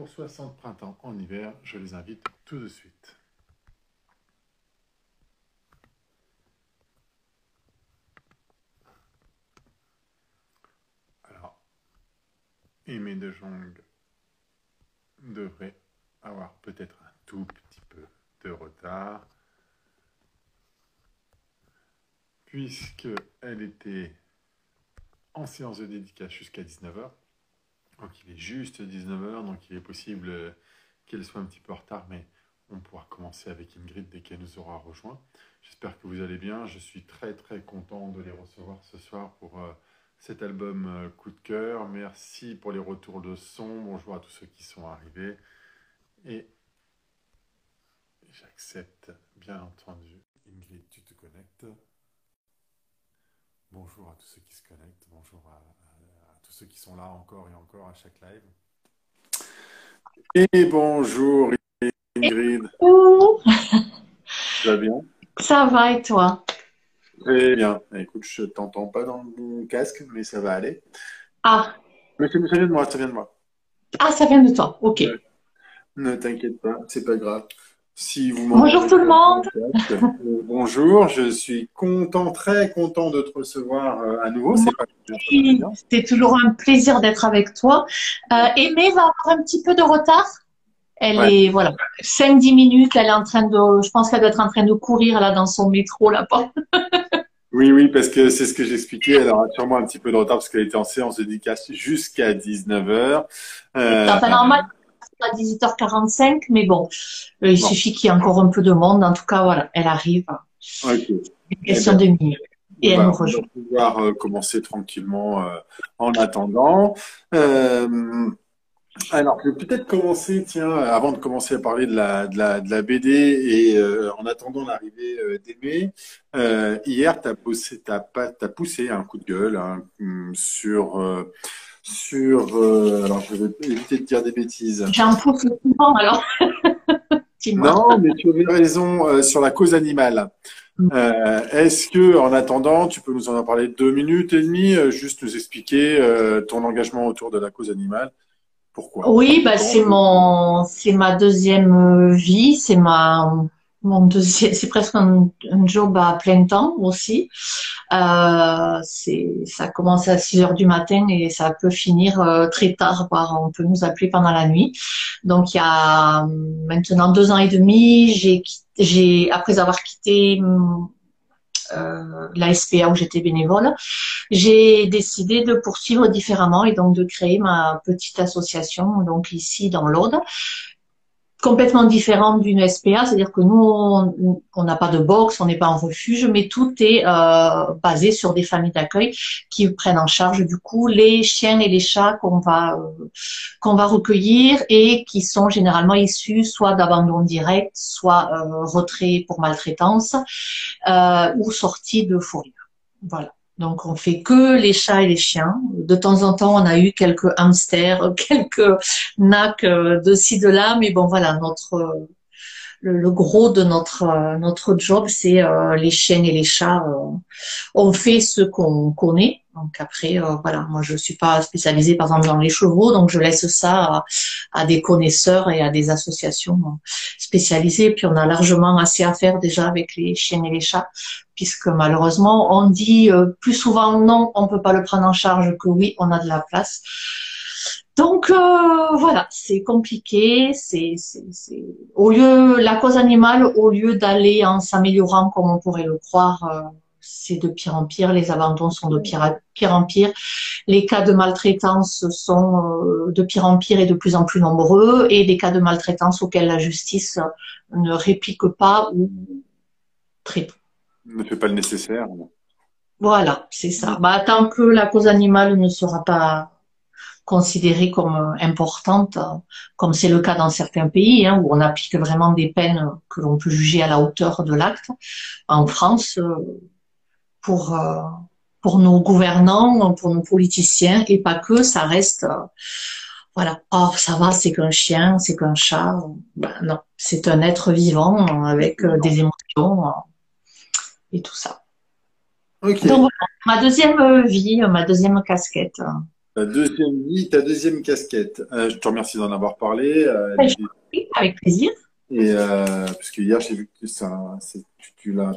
pour 60 printemps en hiver. Je les invite tout de suite. Alors, Aimé de Jong devrait avoir peut-être un tout petit peu de retard. puisqu'elle était en séance de dédicace jusqu'à 19h. Donc il est juste 19h, donc il est possible qu'elle soit un petit peu en retard, mais on pourra commencer avec Ingrid dès qu'elle nous aura rejoint. J'espère que vous allez bien. Je suis très très content de les recevoir ce soir pour euh, cet album euh, Coup de cœur. Merci pour les retours de son. Bonjour à tous ceux qui sont arrivés. Et j'accepte bien entendu. Ingrid, tu te connectes. Bonjour à tous ceux qui se connectent, bonjour à, ceux qui sont là encore et encore à chaque live. Et bonjour Ingrid. Bonjour. Ça va bien? Ça va et toi? Très bien. Écoute, je t'entends pas dans mon casque, mais ça va aller. Ah. Mais ça vient de moi, ça vient de moi. Ah, ça vient de toi, ok. Ne t'inquiète pas, c'est pas grave vous bonjour tout le monde. Euh, bonjour, je suis content, très content de te recevoir euh, à nouveau. C'est toujours un plaisir d'être avec toi. Euh, Aimée va avoir un petit peu de retard. Elle est, voilà, 5-10 minutes, elle est en train de, je pense qu'elle doit être en train de courir là dans son métro là-bas. oui, oui, parce que c'est ce que j'expliquais. Elle aura sûrement un petit peu de retard parce qu'elle était en séance de dédicace jusqu'à 19h. Euh, normal à 18h45, mais bon, euh, il suffit qu'il y ait encore un peu de monde. En tout cas, voilà, elle arrive. Ok. Une question de minutes. Et elle nous rejoint. On va pouvoir euh, commencer tranquillement euh, en attendant. alors, je vais peut-être commencer, tiens, avant de commencer à parler de la, de la, de la BD et en attendant l'arrivée d'Aimé, hier, tu as, poussé, as, poussé un coup de gueule hein, sur sur. Euh, alors, je vais éviter de dire des bêtises. J'ai un pouce souvent, alors. non, mais tu avais raison euh, sur la cause animale. Mm. Euh, Est-ce que, en attendant, tu peux nous en parler deux minutes et demie, euh, juste nous expliquer ton engagement autour de la cause animale? Pourquoi? Oui, bah, c'est mon, c'est ma deuxième vie, c'est ma mon deuxième, c'est presque un, job à plein temps aussi. Euh, c'est, ça commence à 6 heures du matin et ça peut finir euh, très tard, voire on peut nous appeler pendant la nuit. Donc il y a maintenant deux ans et demi, j'ai, j'ai après avoir quitté euh, la SPA où j'étais bénévole, j'ai décidé de poursuivre différemment et donc de créer ma petite association donc ici dans l'Aude complètement différente d'une SPA, c'est-à-dire que nous, on n'a pas de box, on n'est pas en refuge, mais tout est euh, basé sur des familles d'accueil qui prennent en charge du coup les chiens et les chats qu'on va euh, qu'on va recueillir et qui sont généralement issus soit d'abandon direct, soit euh, retrait pour maltraitance ou sortie de fourrière. Voilà. Donc on fait que les chats et les chiens. De temps en temps, on a eu quelques hamsters, quelques nacs euh, de ci de là, mais bon voilà, notre le, gros de notre notre job, c'est euh, les chiens et les chats. Euh, on fait ce qu'on connaît. Donc après, voilà, moi je suis pas spécialisée par exemple dans les chevaux, donc je laisse ça à, des connaisseurs et à des associations spécialisées. Puis on a largement assez à faire déjà avec les chiens et les chats puisque malheureusement, on dit euh, plus souvent non, on peut pas le prendre en charge que oui, on a de la place. Donc euh, voilà, c'est compliqué. C'est, au lieu la cause animale, au lieu d'aller en s'améliorant comme on pourrait le croire, euh, c'est de pire en pire. Les abandons sont de pire, pire en pire. Les cas de maltraitance sont de pire en pire et de plus en plus nombreux. Et des cas de maltraitance auxquels la justice ne réplique pas ou très peu ne fait pas le nécessaire. Voilà, c'est ça. Bah, tant que la cause animale ne sera pas considérée comme importante, comme c'est le cas dans certains pays, hein, où on applique vraiment des peines que l'on peut juger à la hauteur de l'acte. En France, euh, pour euh, pour nos gouvernants, pour nos politiciens, et pas que, ça reste, euh, voilà, oh ça va, c'est qu'un chien, c'est qu'un chat. Ben, non, c'est un être vivant avec des émotions et tout ça. Donc voilà, ma deuxième vie, ma deuxième casquette. Ta deuxième vie, ta deuxième casquette. Euh, je te remercie d'en avoir parlé. euh, Ouais, Avec plaisir. et euh, parce que hier, j'ai vu que ça, c'est- tu, tu l'as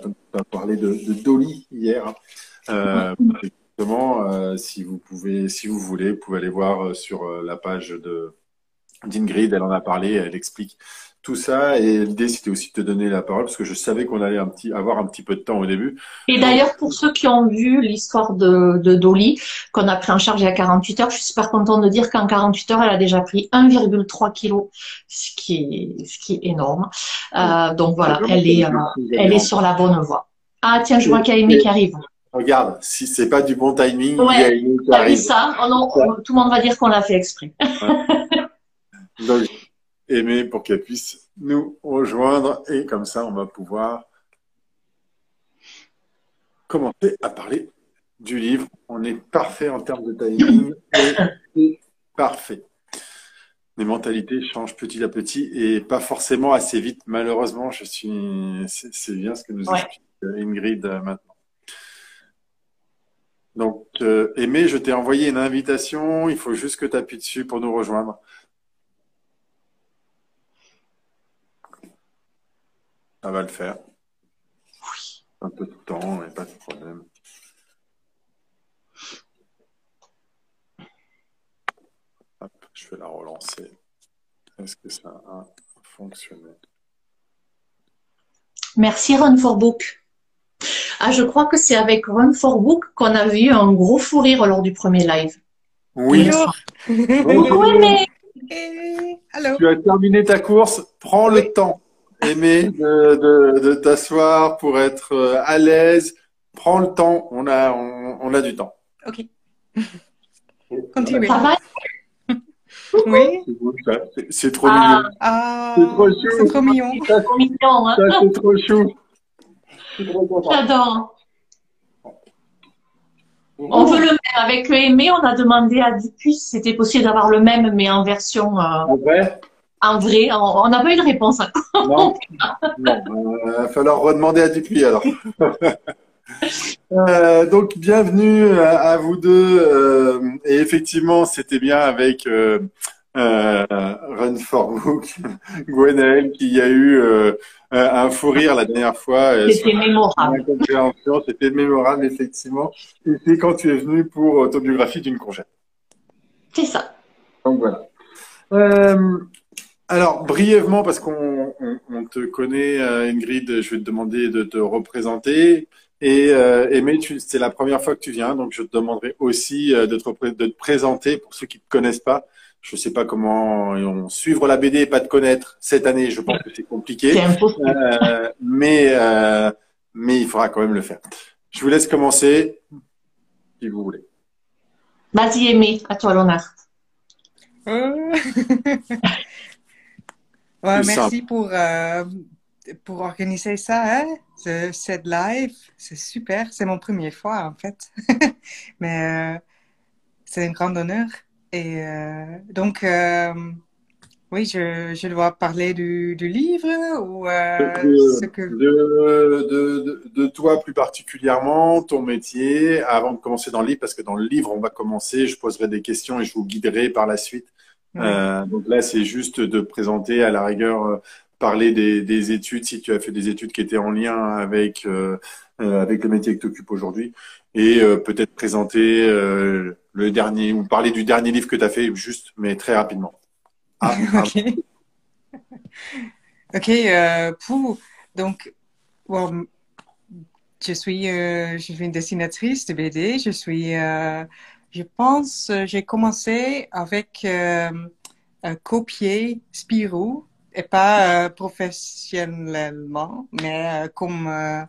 parlé de, de Dolly hier. hein. Euh, Justement, euh, si vous pouvez, si vous voulez, vous pouvez aller voir euh, sur la page de d'Ingrid. Elle en a parlé. Elle explique tout ça. Et l'idée, c'était aussi de te donner la parole parce que je savais qu'on allait un petit, avoir un petit peu de temps au début. Et d'ailleurs, pour ceux qui ont vu l'histoire de, de Dolly, qu'on a pris en charge il y a 48 heures, je suis super contente de dire qu'en 48 heures, elle a déjà pris 1,3 kg, ce qui est, ce qui est énorme. Euh, donc voilà, elle est, euh, elle est sur la bonne voie. Ah tiens, je vois qu'il y a Aimé qui arrive. Regarde, si c'est pas du bon timing, Ouais, il y a une qui arrive. ça? Oh non, on- tout le monde va dire qu'on l'a fait exprès. Donc, aimer pour qu'elle puisse nous rejoindre et comme ça, on va pouvoir commencer à parler du livre. On est parfait en termes de timing et parfait. Les mentalités changent petit à petit et pas forcément assez vite. Malheureusement, je suis, c'est bien ce que nous Ouais. explique Ingrid euh, maintenant. Donc, euh, Aimé, je t'ai envoyé une invitation. Il faut juste que tu appuies dessus pour nous rejoindre. Ça va le faire. Un peu de temps, mais pas de problème. Hop, je vais la relancer. Est-ce que ça a fonctionné? Merci Run for Book. Ah, je crois que c'est avec Run for Book qu'on a vu un gros fou rire lors du premier live. Oui. Bonjour Bonjour. Aimé. Hey, allô. Tu as terminé ta course. Prends le temps, Aimé, de, de, de t'asseoir pour être euh, à l'aise. Prends le temps. On a, on, on a du temps. Ok. Continuez. Ça va? Oui. C'est. C'est- C'est trop Ah. mignon. Ah, C'est trop chou. c'est trop mignon. Ça, Trop mignon, hein? c'est trop chou. J'adore. On veut le même. Avec Aimé, on a demandé à Dupuis si c'était possible d'avoir le même, mais en version, euh, En vrai? En vrai. On n'a pas eu de réponse encore. Non, non, il va falloir redemander à Dupuis alors. Euh, donc bienvenue à, à vous deux. euh, et effectivement, c'était bien avec euh, euh, Run for Book, Gwenaël, qui a eu euh, un fou rire la dernière fois. euh, C'était mémorable. C'était mémorable effectivement. Et c'est quand tu es venu pour Autobiographie d'une courgette. C'est ça. Donc voilà. Alors, brièvement, parce qu'on on, on te connaît, euh, Ingrid, je vais te demander de te représenter. Et euh, Aimé, c'est la première fois que tu viens, donc je te demanderai aussi euh, de, te, repré- de te présenter pour ceux qui ne te connaissent pas. Je ne sais pas comment on, suivre la BD et pas te connaître cette année, je pense que c'est compliqué. C'est impossible. Euh, mais, euh, mais il faudra quand même le faire. Je vous laisse commencer, si vous voulez. Vas-y, Aimé, à toi l'honneur. Ouais, merci pour, euh, pour organiser ça, hein, ce- cette live. C'est super. C'est mon première fois, en fait. Mais euh, c'est un grand honneur. Et euh, donc, oui, je, je dois parler du, du livre ou De- ce que... de, de, de, de toi plus particulièrement, ton métier, avant de commencer dans le livre, parce que dans le livre, on va commencer, je poserai des questions et je vous guiderai par la suite. Ouais. Euh, donc là, c'est juste de présenter à la rigueur, euh, parler des, des études, si tu as fait des études qui étaient en lien avec, euh, avec le métier que tu occupes aujourd'hui, et euh, peut-être présenter euh, le dernier, ou parler du dernier livre que tu as fait, juste, mais très rapidement. Ah, Ok. Ok, pour, donc, bon, je suis, je suis une dessinatrice de BD. Je suis, je pense, euh, j'ai commencé avec euh, euh, copier Spirou, et pas euh, professionnellement, mais euh, comme, euh,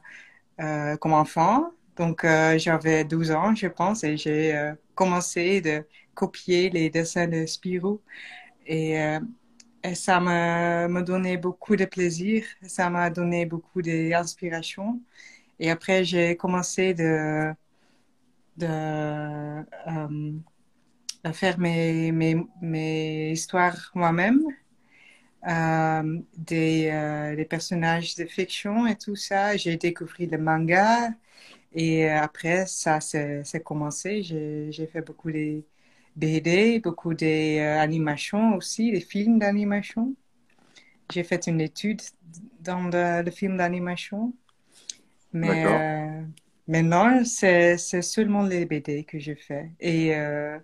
euh, comme enfant. Donc, j'avais 12 ans, je pense, et j'ai commencé de copier les dessins de Spirou. Et, et ça m'a donné beaucoup de plaisir, ça m'a donné beaucoup d'inspiration. Et après, j'ai commencé de, de euh, à faire mes, mes, mes histoires moi-même, euh, des, euh, des personnages de fiction et tout ça. J'ai découvert le manga Et après, ça, c'est commencé. J'ai fait beaucoup de BD, beaucoup d'animations aussi, des films d'animation. J'ai fait une étude dans le, film d'animation. Mais euh, maintenant, c'est seulement les BD que je fais. Et euh,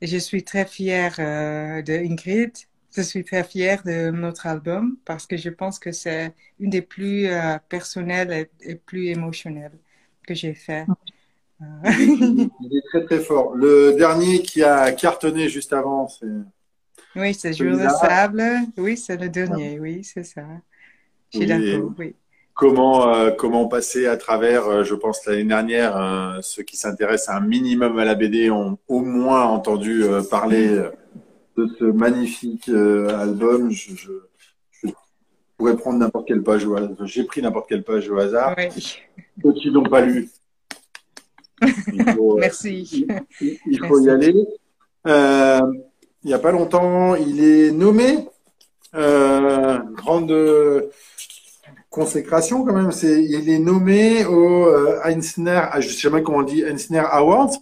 je suis très fière euh, de Ingrid. Je suis très fière de notre album parce que je pense que c'est une des plus euh, personnelles et, plus émotionnelles que j'ai fait. Il est très très fort. Le dernier qui a cartonné juste avant, c'est oui, c'est Jour de sable. Oui, c'est le dernier. Oui, c'est ça. Je suis d'accord. Oui. Comment, euh, comment passer à travers, euh, je pense l'année dernière, euh, ceux qui s'intéressent un minimum à la BD ont au moins entendu parler de ce magnifique album. Je, je, pourrais prendre n'importe quelle page au hasard. J'ai pris n'importe quelle page au hasard. Oui. Ceux qui n'ont pas lu. Merci. Il, faut y aller il n'y a pas longtemps, il est nommé. Grande consécration quand même. C'est, il est nommé au euh, Eisner, ah, je ne sais pas comment on dit, Eisner Awards.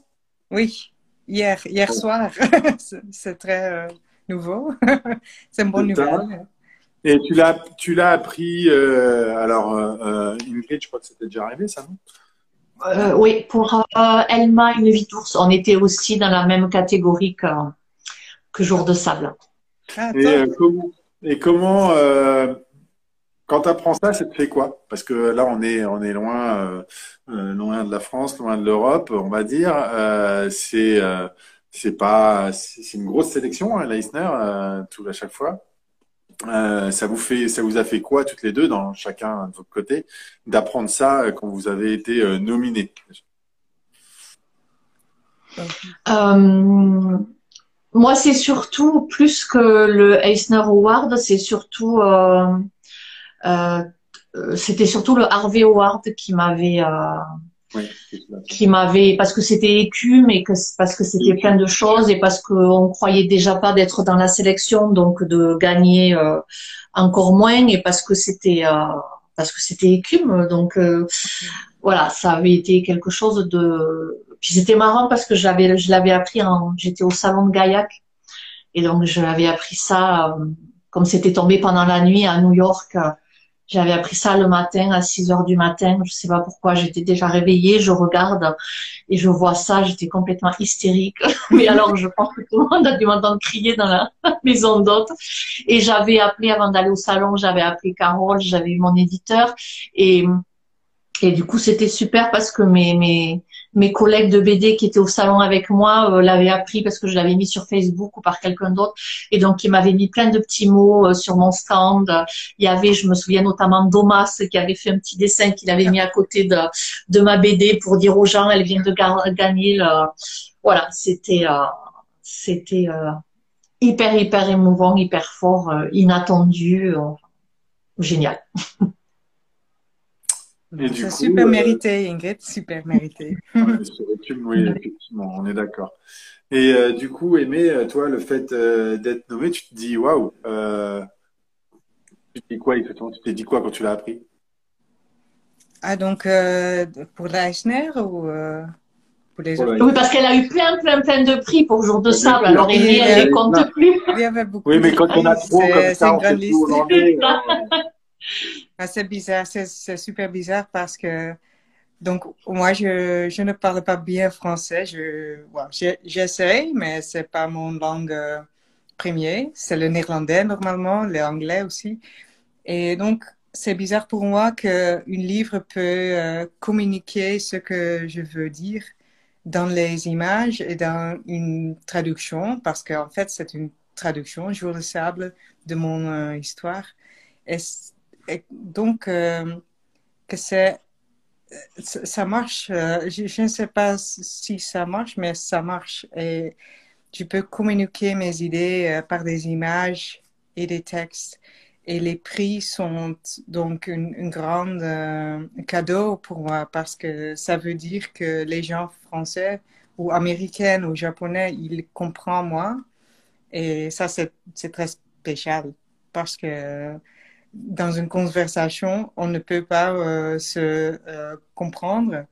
Oui, hier, hier soir. c'est très euh, nouveau. c'est une bonne nouvelle. Et tu l'as, tu l'as appris. Euh, alors, Ingrid, je crois que c'était déjà arrivé, ça, non? Oui, pour Elma, une vie d'ours, on était aussi dans la même catégorie que que jour de sable. Ah, euh, et, comment, euh, quand tu apprends ça, ça te fait quoi? Parce que là, on est, loin, euh, loin de la France, loin de l'Europe, on va dire. c'est, c'est une grosse sélection, hein, l'Eisner, tout à chaque fois. ça vous a fait quoi toutes les deux, dans chacun de votre côté, d'apprendre ça quand vous avez été nominés? Moi, c'est surtout plus que le Eisner Award, c'est surtout, euh, euh, c'était surtout le Harvey Award qui m'avait, euh, qui m'avait, parce que c'était écume et que parce que c'était plein de choses et parce qu'on croyait déjà pas d'être dans la sélection, donc de gagner euh, encore moins et parce que c'était, euh, parce que c'était écume, donc voilà, ça avait été quelque chose de puis c'était marrant parce que j'avais, je l'avais appris en, j'étais au salon de Gaillac et donc je l'avais appris ça euh, comme c'était tombé pendant la nuit à New York. J'avais appris ça le matin à 6 heures du matin. Je sais pas pourquoi. J'étais déjà réveillée. Je regarde et je vois ça. J'étais complètement hystérique. Mais alors, je pense que tout le monde a dû m'entendre crier dans la maison d'hôte. Et j'avais appelé avant d'aller au salon. J'avais appelé Carole. J'avais eu mon éditeur et et du coup, c'était super parce que mes, mes, mes collègues de BD qui étaient au salon avec moi euh, l'avaient appris parce que je l'avais mis sur Facebook ou par quelqu'un d'autre. Et donc, ils m'avaient mis plein de petits mots euh, sur mon stand. Il y avait, je me souviens notamment Domas qui avait fait un petit dessin qu'il avait mis à côté de, de ma BD pour dire aux gens, elle vient de gagner le... Voilà, c'était, euh, c'était hyper, hyper émouvant, hyper fort, inattendu, génial. C'est super euh, mérité, Ingrid, super mérité. oui, effectivement, on est d'accord. Et euh, du coup, Aimé, euh, toi, le fait d'être nommé, tu te dis waouh. tu te dis quoi exactement? Tu t'es dit quoi quand tu l'as appris? Ah, donc pour l'Eisner ou pour les autres? Oui, parce qu'elle a eu plein, plein, plein de prix pour Jour de Sable. Alors, Aimé, elle ne compte plus. Il y avait beaucoup oui, mais quand on a trop comme ça, on fait tout C'est bizarre, c'est super bizarre parce que donc moi je, je ne parle pas bien français. Je j'essaye, mais c'est pas mon langue euh, première. C'est le néerlandais normalement, l'anglais aussi. Et donc c'est bizarre pour moi qu'un livre peut euh, communiquer ce que je veux dire dans les images et dans une traduction, parce qu'en fait, c'est une traduction, Jour de sable, de mon euh, histoire. Donc, euh, que c'est, ça marche. Euh, je, ne sais pas si ça marche, mais ça marche. Et je peux communiquer mes idées euh, par des images et des textes. Et les prix sont donc un grand cadeau pour moi parce que ça veut dire que les gens français ou américains ou japonais, ils comprennent moi. Et ça, c'est très spécial parce que dans une conversation, on ne peut pas euh, se euh, comprendre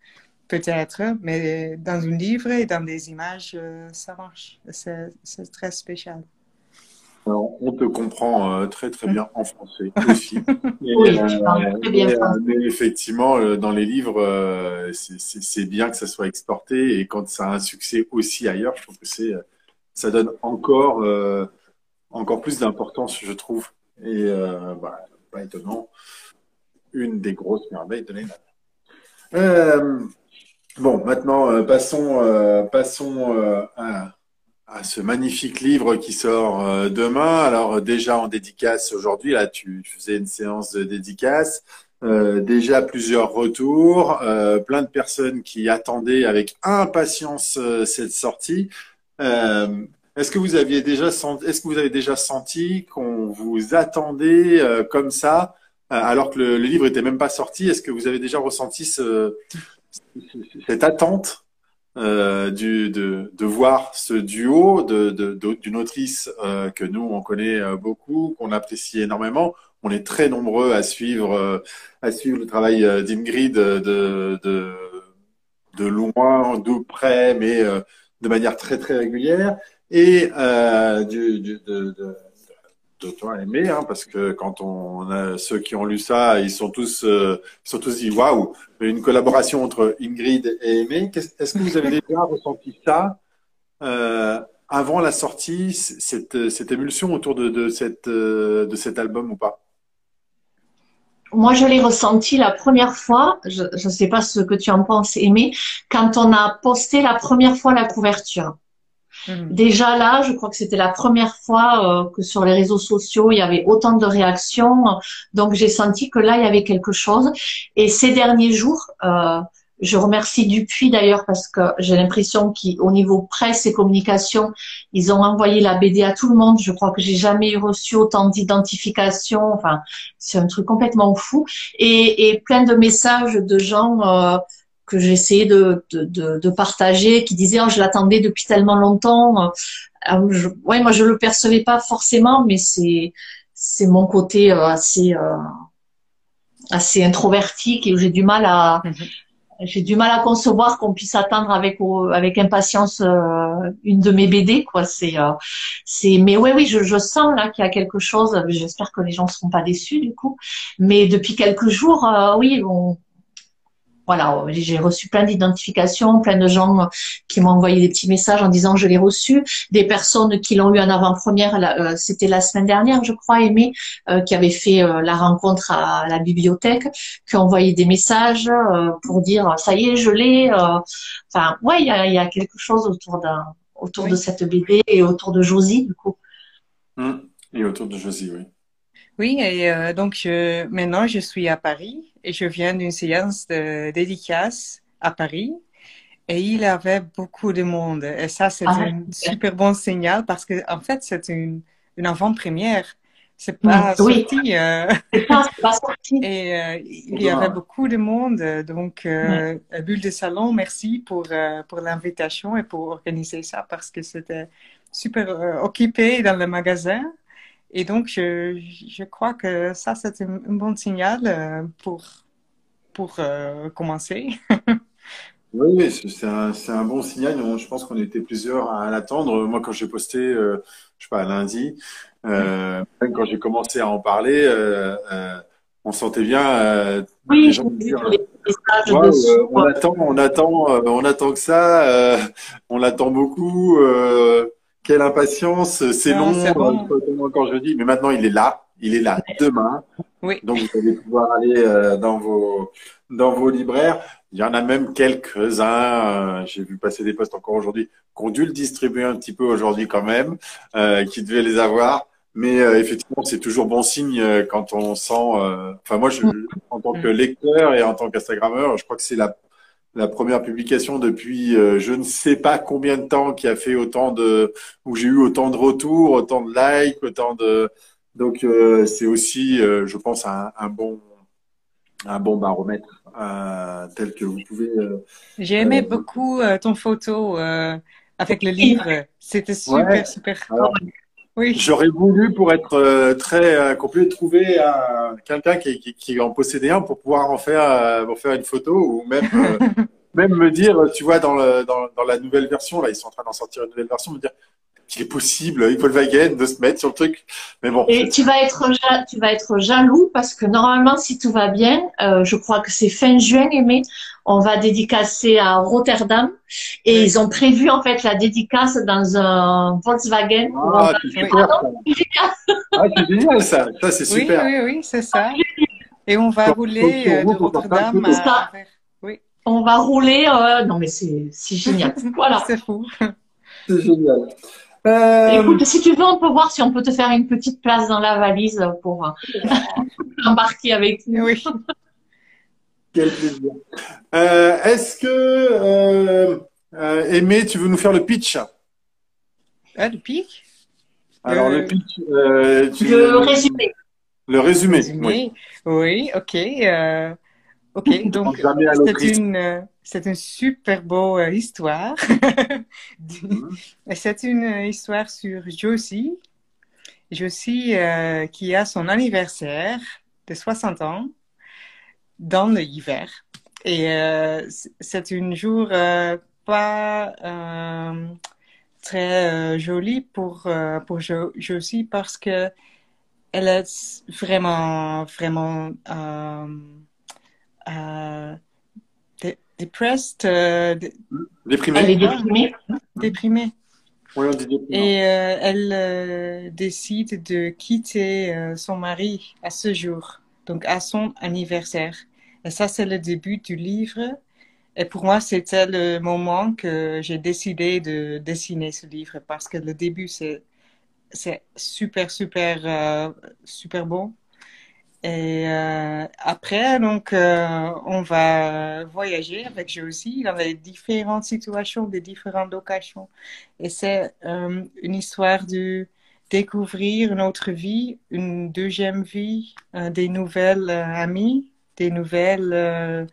peut-être, mais dans un livre et dans des images, ça marche. C'est très spécial. on te comprend très très bien en français aussi. oui, très bien. mais effectivement, dans les livres, c'est bien que ça soit exporté et quand ça a un succès aussi ailleurs, je trouve que c'est ça donne encore encore plus d'importance, je trouve. Et euh, bah, pas étonnant, une des grosses merveilles de l'année euh, bon, maintenant, euh, passons, à, ce magnifique livre qui sort demain. Alors, déjà en dédicace aujourd'hui, là, tu, faisais une séance de dédicace. déjà plusieurs retours, plein de personnes qui attendaient avec impatience cette sortie. Est-ce que vous aviez déjà senti, est-ce que vous avez déjà senti qu'on vous attendait euh, comme ça, euh, alors que le, livre était même pas sorti? Est-ce que vous avez déjà ressenti ce, cette attente euh, de, de, voir ce duo de, d'une autrice que nous on connaît beaucoup, qu'on apprécie énormément? On est très nombreux à suivre à suivre le travail d'Ingrid de, de, de loin, de près, mais de manière très très régulière et euh, de, toi aimé, hein, parce que quand on a ceux qui ont lu ça, ils sont tous, euh, ils sont tous dit waouh, une collaboration entre Ingrid et Aimé. Est-ce que vous avez déjà ressenti ça euh, avant la sortie, cette, cette émulsion autour de, de, cette, de cet album ou pas? Moi, je l'ai ressenti la première fois, je ne sais pas ce que tu en penses, Aimé, quand on a posté la première fois la couverture. Mhm. Déjà là, je crois que c'était la première fois euh, que sur les réseaux sociaux, il y avait autant de réactions. Donc j'ai senti que là, il y avait quelque chose. Et ces derniers jours, euh, je remercie Dupuis d'ailleurs parce que j'ai l'impression qu'au niveau presse et communication, ils ont envoyé la BD à tout le monde. Je crois que j'ai jamais reçu autant d'identifications. Enfin, c'est un truc complètement fou. Et, et, plein de messages de gens euh, que j'essayais de, de, de, partager, qui disaient oh, je l'attendais depuis tellement longtemps. Euh, je, ouais, moi je le percevais pas forcément, mais c'est c'est mon côté euh, assez euh, assez introverti et j'ai du mal à mhm. j'ai du mal à concevoir qu'on puisse attendre avec avec impatience une de mes BD quoi. C'est c'est mais ouais oui je, je sens là qu'il y a quelque chose. J'espère que les gens seront pas déçus du coup. Mais depuis quelques jours oui on voilà, j'ai reçu plein d'identifications, plein de gens qui m'ont envoyé des petits messages en disant je l'ai reçu, des personnes qui l'ont eu en avant-première, euh, c'était la semaine dernière, je crois, Aimé, euh, qui avait fait euh, la rencontre à la bibliothèque, qui ont envoyé des messages pour dire ça y est, je l'ai. Enfin, ouais, il y a, quelque chose autour d'un, autour de cette BD et autour de Josie, du coup. Mmh. Et autour de Josie, oui. Oui, et donc je, maintenant je suis à Paris et je viens d'une séance de dédicace à Paris et il y avait beaucoup de monde. Et ça, c'est ah, un super bon signal parce que, en fait, c'est une, une avant-première. C'est pas, sorti, euh... pas, sorti. Et euh, il y avait beaucoup de monde. Donc, euh, Bulle de Salon, merci pour, euh, pour l'invitation et pour organiser ça parce que c'était super euh, occupé dans le magasin. Et donc, je, je crois que ça, c'est un, bon signal euh, pour, pour euh, commencer. oui, c'est un, un, bon signal. Je pense qu'on était plusieurs à l'attendre. Moi, quand j'ai posté, euh, je sais pas, lundi, même quand j'ai commencé à en parler, on sentait bien oui, les gens dire, on attend, on attend, on attend que ça, on l'attend beaucoup quelle impatience, c'est long, bon. quand je dis, mais maintenant il est là, il est là demain. Oui. Donc vous allez pouvoir aller euh, dans vos dans vos libraires. Il y en a même quelques-uns, euh, j'ai vu passer des postes encore aujourd'hui, qui ont dû le distribuer un petit peu aujourd'hui quand même, euh, qui devaient les avoir. Mais effectivement, c'est toujours bon signe quand on sent. Enfin, moi, je, mm. en tant que lecteur et en tant qu'Instagrammeur, je crois que c'est la la première publication depuis euh, je ne sais pas combien de temps qui a fait autant de où j'ai eu autant de retours, autant de likes, autant de donc euh, c'est aussi euh, je pense un, un, bon un bon baromètre tel que vous pouvez J'ai aimé beaucoup ton photo avec le livre. C'était super super. J'aurais voulu, pour être euh, très euh, complet, trouver quelqu'un qui, qui, qui, en possédait un pour pouvoir en faire, euh, faire une photo ou même même me dire, tu vois, dans, le, dans, dans la nouvelle version, là, ils sont en train d'en sortir une nouvelle version, me dire, qu'il est possible, Volkswagen, de se mettre sur le truc. Mais bon. Et tu vas être, tu vas être jaloux parce que normalement, si tout va bien, euh, je crois que c'est fin juin, mais on va dédicacer à Rotterdam et ils ont prévu en fait la dédicace dans un Volkswagen. Ah, c'est super. ah, c'est génial ça. Ça, c'est super. Oui, oui, oui, c'est ça. Et on va rouler euh, de Rotterdam à... Oui. On va rouler. Euh... Non, mais c'est génial. Voilà. c'est fou. C'est génial. Euh... Écoute, si tu veux, on peut voir si on peut te faire une petite place dans la valise pour euh, embarquer avec nous. Oui. Quel plaisir. Euh, Est-ce que, euh, euh, Aimé, tu veux nous faire le pitch? Ah, le pitch? Alors, le pitch. Tu... Le résumé. Le résumé. résumé. Oui. oui, ok. Ok, donc, c'est une c'est une super beau euh, histoire. Mhm. c'est une histoire sur Josie. Josie euh, qui a son anniversaire de 60 ans dans l'hiver. Et euh, c'est un jour pas très joli pour, pour Josie parce que elle est vraiment, vraiment depressed. Euh, déprimée. Elle est déprimée. Déprimée. Oui, on dit déprimée. Et euh, elle euh, décide de quitter euh, son mari à ce jour, donc à son anniversaire. Et ça, c'est le début du livre. Et pour moi, c'était le moment que j'ai décidé de dessiner ce livre parce que le début, c'est super, super, euh, super beau. Et euh, après, donc, euh, on va voyager avec Josie dans les différentes situations, des différentes occasions. Et c'est euh, une histoire de découvrir une autre vie, une deuxième vie, des nouvelles amies, des nouvelles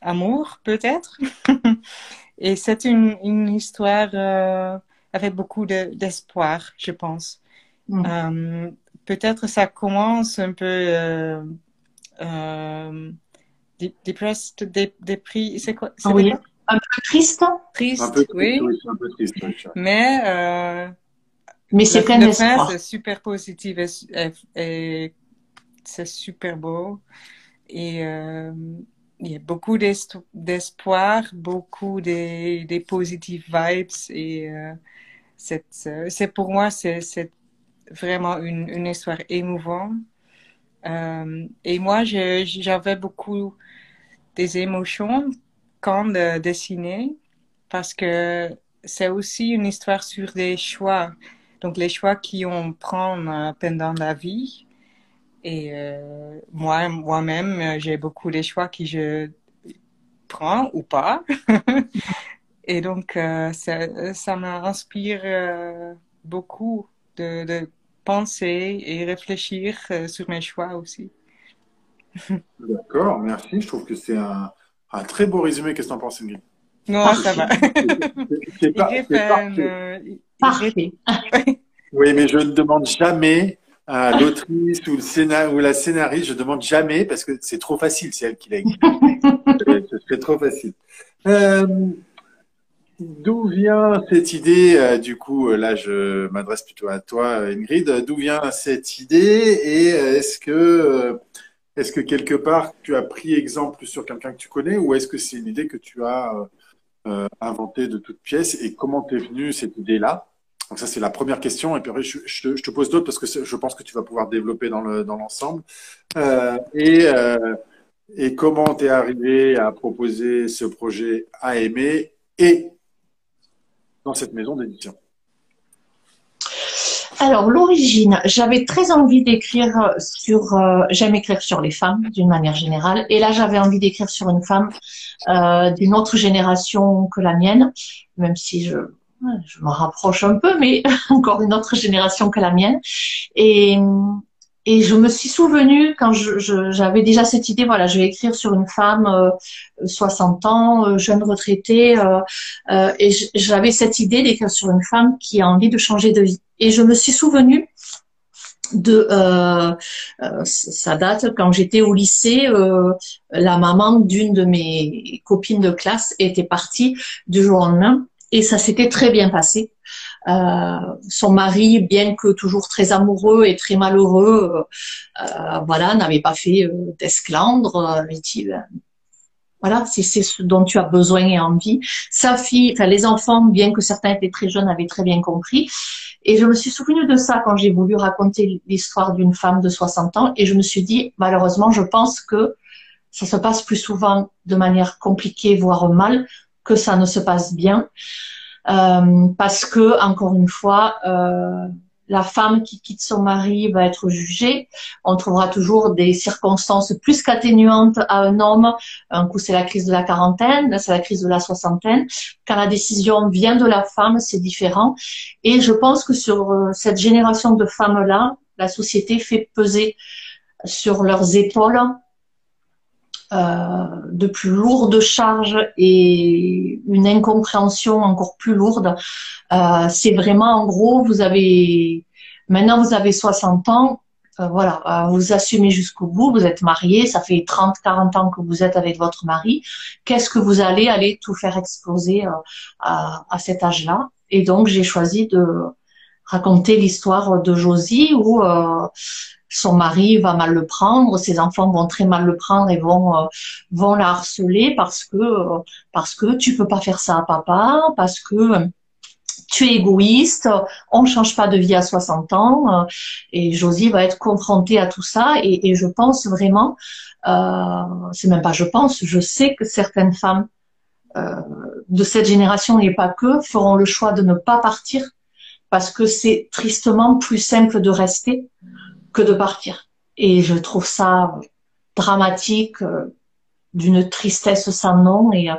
amours, peut-être. Et c'est une, une histoire avec beaucoup d'espoir, je pense. Mm peut-être ça commence un peu euh, euh, depressed, dépris, c'est quoi, oui. Un peu triste. Triste, un peu, oui. Un peu triste, Mais, euh, mais c'est plein d'espoir. C'est super positif et, et c'est super beau. Et euh, il y a beaucoup d'espoir, beaucoup des, des positives vibes et euh, c'est pour moi c'est vraiment une, une histoire émouvante. Euh, et moi, j'avais beaucoup des émotions quand de dessiner parce que c'est aussi une histoire sur des choix. Donc, les choix qu'on prend euh, pendant la vie. Et euh, moi, moi-même, j'ai beaucoup de choix que je prends ou pas. et donc, ça, ça m'inspire beaucoup de penser et réfléchir euh, sur mes choix aussi. D'accord, merci. Je trouve que c'est un, un, très beau résumé. Qu'est-ce que tu en penses, Ingrid? Non, ça va. C'est parfait. oui, mais je ne demande jamais à l'autrice ou, le scénar ou la scénariste, je ne demande jamais parce que c'est trop facile, c'est elle qui l'a écrit. Ce serait trop facile. Euh, D'où vient cette idée, euh, du coup, euh, là je m'adresse plutôt à toi Ingrid, d'où vient cette idée et euh, est-ce que, est-ce que quelque part tu as pris exemple sur quelqu'un que tu connais ou est-ce que c'est une idée que tu as euh, inventée de toute pièce et comment t'es venue cette idée-là? Donc ça c'est la première question et puis je, te pose d'autres parce que je pense que tu vas pouvoir développer dans le dans l'ensemble. Euh, et comment t'es arrivé à proposer ce projet à aimer dans cette maison d'édition alors l'origine, j'avais très envie d'écrire sur, euh, j'aime écrire sur les femmes d'une manière générale, et là j'avais envie d'écrire sur une femme euh, d'une autre génération que la mienne, même si je, je me rapproche un peu, mais encore une autre génération que la mienne. Et et je me suis souvenue quand j'avais je, déjà cette idée, voilà, je vais écrire sur une femme euh, 60 ans, euh, jeune retraitée, euh, euh et j'avais cette idée d'écrire sur une femme qui a envie de changer de vie. Et je me suis souvenue de euh, euh, ça date quand j'étais au lycée la maman d'une de mes copines de classe était partie du jour au lendemain et ça s'était très bien passé son mari bien que toujours très amoureux et très malheureux voilà n'avait pas fait d'esclandre dit ben, voilà, si c'est ce dont tu as besoin et envie. Sa fille, enfin les enfants, bien que certains étaient très jeunes, avaient très bien compris. Et je me suis souvenue de ça quand j'ai voulu raconter l'histoire d'une femme de 60 ans. Et je me suis dit, malheureusement, je pense que ça se passe plus souvent de manière compliquée, voire mal, que ça ne se passe bien. Euh, parce que, encore une fois, euh, la femme qui quitte son mari va être jugée. On trouvera toujours des circonstances plus qu'atténuantes à un homme. Un coup, c'est la crise de la quarantaine, c'est la crise de la soixantaine. Quand la décision vient de la femme, c'est différent. Et je pense que sur euh, cette génération de femmes-là, la société fait peser sur leurs épaules de plus lourdes charges et une incompréhension encore plus lourde. Euh, c'est vraiment en gros, vous avez maintenant vous avez 60 ans, euh, voilà, euh, vous assumez jusqu'au bout, vous êtes marié, ça fait 30, 40 ans que vous êtes avec votre mari. Qu'est-ce que vous allez aller tout faire exploser à, à cet âge-là? Et donc j'ai choisi de raconter l'histoire de Josie où son mari va mal le prendre, ses enfants vont très mal le prendre et vont euh, vont la harceler parce que euh, parce que tu peux pas faire ça à papa, parce que euh, tu es égoïste, on ne change pas de vie à 60 ans, et Josie va être confrontée à tout ça, et, et je pense vraiment, euh, c'est même pas je pense, je sais que certaines femmes euh, de cette génération et pas que feront le choix de ne pas partir parce que c'est tristement plus simple de rester que de partir. Et je trouve ça dramatique, euh, d'une tristesse sans nom. Et, euh,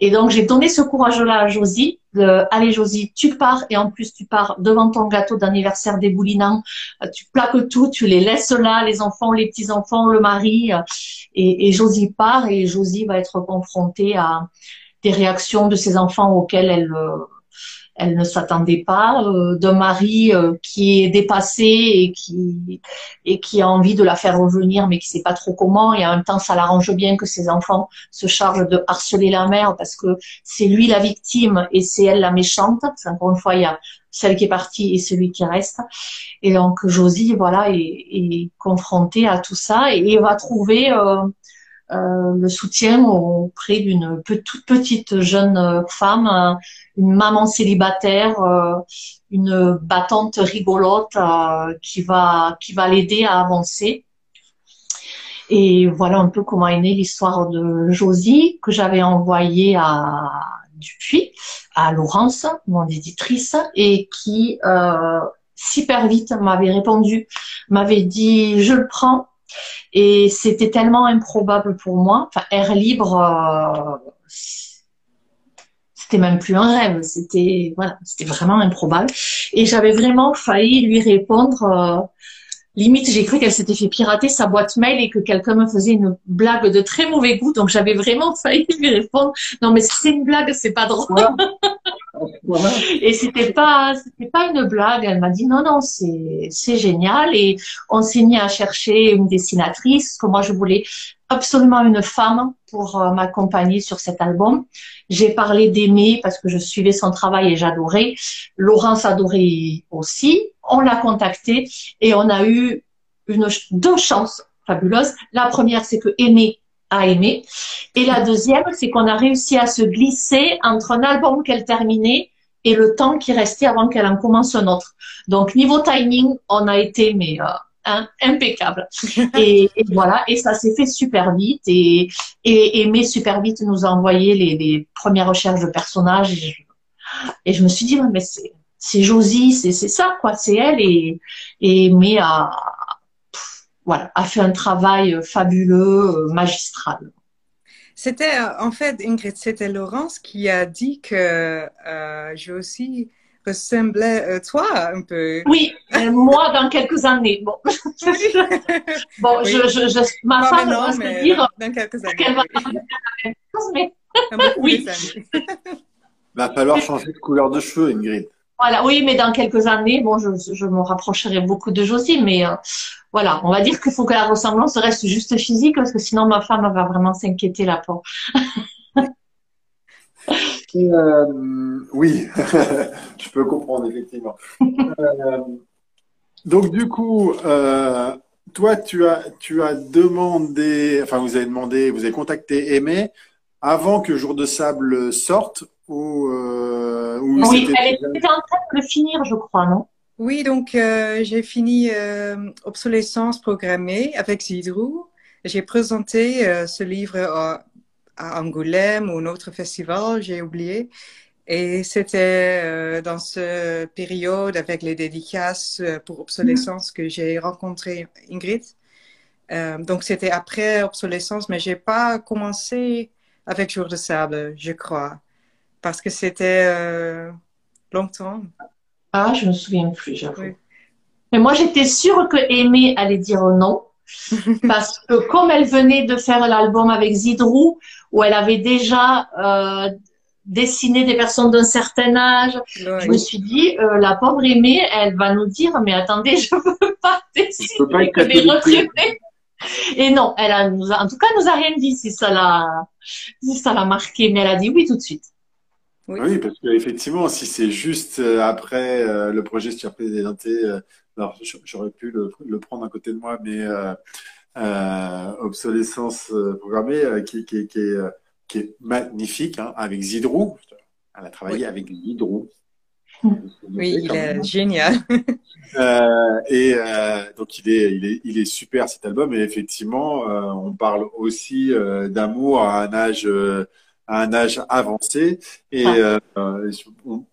et donc j'ai donné ce courage-là à Josie. De, Allez Josie, tu pars et en plus tu pars devant ton gâteau d'anniversaire déboulinant. Euh, tu plaques tout, tu les laisses là, les enfants, les petits enfants, le mari. Et, et Josie part et Josie va être confrontée à des réactions de ses enfants auxquelles elle elle ne s'attendait pas euh, d'un mari euh, qui est dépassé et qui et qui a envie de la faire revenir mais qui sait pas trop comment. Et en même temps ça l'arrange bien que ses enfants se chargent de harceler la mère parce que c'est lui la victime et c'est elle la méchante. Encore une fois il y a celle qui est partie et celui qui reste. Et donc Josie voilà est, est confrontée à tout ça et, va trouver euh, euh, le soutien auprès d'une toute petite jeune femme une maman célibataire, euh, une battante rigolote euh, qui va l'aider à avancer. Et voilà un peu comment est née l'histoire de Josie que j'avais envoyée à Dupuis, à Laurence, mon éditrice, et qui euh, super vite m'avait répondu, m'avait dit je le prends. Et c'était tellement improbable pour moi. Enfin, air libre, c'était même plus un rêve, c'était voilà, c'était vraiment improbable. Et j'avais vraiment failli lui répondre. Euh, limite, j'ai cru qu'elle s'était fait pirater sa boîte mail et que quelqu'un me faisait une blague de très mauvais goût. Donc j'avais vraiment failli lui répondre. Non, mais c'est une blague, c'est pas drôle. et c'était pas, c'était pas une blague. Elle m'a dit non, non, c'est, c'est génial. Et on s'est mis à chercher une dessinatrice que moi je voulais absolument une femme pour euh, m'accompagner sur cet album. J'ai parlé d'Aimé parce que je suivais son travail et j'adorais. Laurence adorait aussi. On l'a contacté et on a eu une, deux chances fabuleuses. La première, c'est que Aimé a aimé. Et la deuxième, c'est qu'on a réussi à se glisser entre un album qu'elle terminait et le temps qui restait avant qu'elle en commence un autre. Donc, niveau timing, on a été, mais euh, impeccable. Et, voilà, et ça s'est fait super vite. Et, et Aimé super vite nous a envoyé les, premières recherches de personnages. Et je, me suis dit, mais c'est, c'est Josie, c'est, c'est ça, quoi, c'est elle. Et, et Aimé a, voilà, a fait un travail fabuleux, magistral. C'était en fait, Ingrid, c'était Laurence qui a dit que euh, Josie ressemblait à euh, toi un peu? Oui, euh, moi dans quelques années. Bon, bon je, je, je, ma femme va se dire dans quelques années. qu'elle va faire la même chose, mais oui. Il va falloir changer de couleur de cheveux, Ingrid. Voilà, oui, mais dans quelques années, bon, je, je me rapprocherai beaucoup de Josie, mais euh, voilà, on va dire qu'il faut que la ressemblance reste juste physique, parce que sinon ma femme va vraiment s'inquiéter là Euh, oui, je peux comprendre effectivement. Euh, donc du coup, toi, tu as, tu as demandé, enfin vous avez demandé, vous avez contacté Aimé avant que Jour de Sable sorte ou, euh, Oui, elle était en train de le finir, je crois, non? Oui, donc euh, j'ai fini euh, Obsolescence programmée avec Zidrou. J'ai présenté ce livre à, à, Angoulême ou un autre festival, j'ai oublié. Et c'était dans cette période avec les dédicaces pour Obsolescence que j'ai rencontré Ingrid. donc c'était après Obsolescence, mais j'ai pas commencé avec Jour de Sable, je crois parce que c'était euh, longtemps. Ah, je me souviens plus, j'avoue. Mais moi, j'étais sûre que Aimée allait dire non. parce que comme elle venait de faire l'album avec Zidrou, où elle avait déjà euh, dessiné des personnes d'un certain âge, je me suis dit, euh, la pauvre Aimée, elle va nous dire, mais attendez, je veux pas dessiner pas que Et non, elle a, en tout cas, elle nous a rien dit si ça l'a, si ça l'a marqué, mais elle a dit oui tout de suite. Oui, parce qu'effectivement, si c'est juste euh, après euh, le projet sur euh, alors j'aurais pu le, prendre à côté de moi, mais obsolescence programmée, qui, qui, qui, est, qui, est, magnifique, hein, avec Zidrou. Elle a travaillé avec Zidrou. Oui, il est génial. et donc il est, il est, il est super cet album. Et effectivement, on parle aussi d'amour à un âge à un âge avancé. Et euh,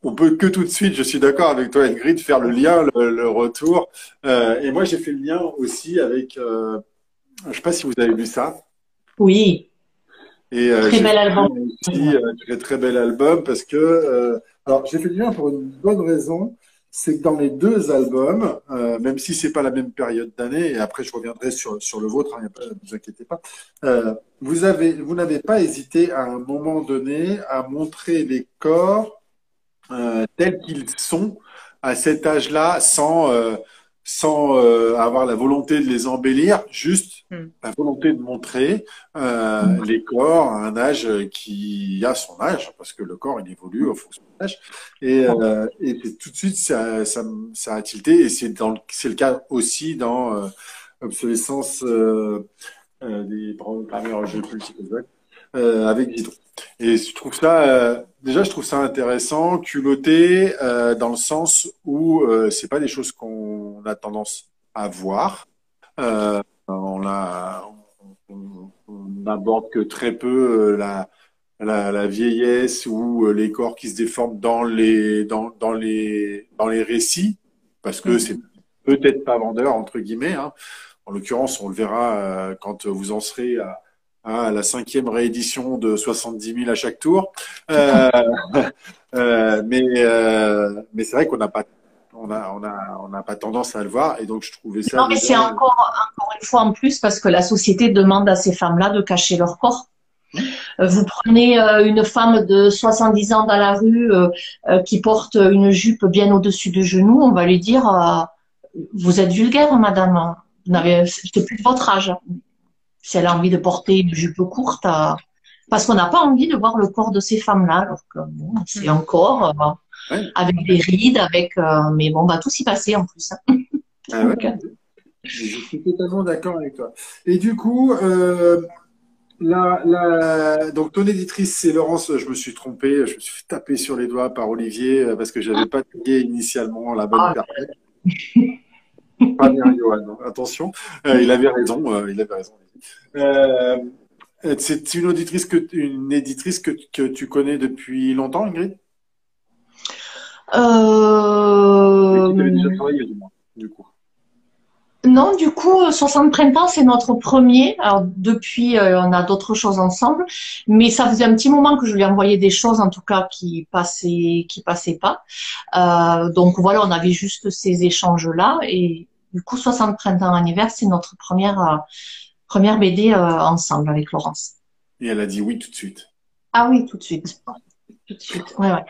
on, peut que tout de suite, je suis d'accord avec toi, Ingrid, faire le lien, le, retour. Euh, et moi, j'ai fait le lien aussi avec. Euh, je ne sais pas si vous avez vu ça. Oui. Et, très bel album. Aussi, très très bel album parce que alors j'ai fait le lien pour une bonne raison c'est que dans les deux albums, euh, même si c'est pas la même période d'année, et après je reviendrai sur, sur le vôtre, hein, ne vous inquiétez pas, euh, vous avez vous n'avez pas hésité à un moment donné à montrer les corps euh, tels qu'ils sont à cet âge-là, sans sans euh, avoir la volonté de les embellir, juste hmm. la volonté de montrer euh, hmm. les corps à un âge qui a son âge, parce que le corps il évolue au fonction de l'âge. Et, euh, et tout de suite ça, ça, ça a tilté, et c'est c'est le cas aussi dans euh, obsolescence euh, euh, des premiers jeux politiques avec Hydro. Et je trouve ça, euh, déjà, je trouve ça intéressant, culotté, euh, dans le sens où euh, c'est pas des choses qu'on a tendance à voir. Euh, on a, on, n'aborde que très peu la, la, la, vieillesse ou les corps qui se déforment dans les, dans, dans les, dans les récits, parce que c'est peut-être pas vendeur entre guillemets. Hein. En l'occurrence, on le verra quand vous en serez à Hein, la cinquième réédition de 70 000 à chaque tour. Euh, euh, mais euh, mais c'est vrai qu'on n'a pas on a, on a, on n'a pas tendance à le voir et donc je trouvais ça. Non, mais c'est encore, encore une fois en plus parce que la société demande à ces femmes-là de cacher leur corps. Vous prenez une femme de 70 ans dans la rue qui porte une jupe bien au-dessus du genou, on va lui dire vous êtes vulgaire, madame. Vous n'avez, c'est plus de votre âge si elle a envie de porter une jupe courte, euh, parce qu'on n'a pas envie de voir le corps de ces femmes-là, alors que c'est un corps euh, avec des rides, avec, euh, mais bon, va tout s'y passer en plus. Hein. Ah je suis totalement d'accord avec toi. Et du coup, la, la, donc ton éditrice, c'est Laurence. Je me suis trompé, je me suis tapé sur les doigts par Olivier parce que j'avais pas tagué initialement la bonne ah. personne. pas bien, Johan. Attention, il avait raison. il avait raison. Euh, c'est une auditrice que une éditrice que, que, tu connais depuis longtemps, Ingrid? Euh... du coup. Non, du coup, 60 printemps, c'est notre premier. Alors depuis, euh, on a d'autres choses ensemble, mais ça faisait un petit moment que je lui envoyais des choses, en tout cas, qui passaient, qui passaient pas. Euh, donc voilà, on avait juste ces échanges-là, et du coup, 60 printemps anniversaire, c'est notre première première BD euh, ensemble avec Laurence. Et elle a dit oui tout de suite. Ah oui, tout de suite. Tout de suite, ouais, ouais.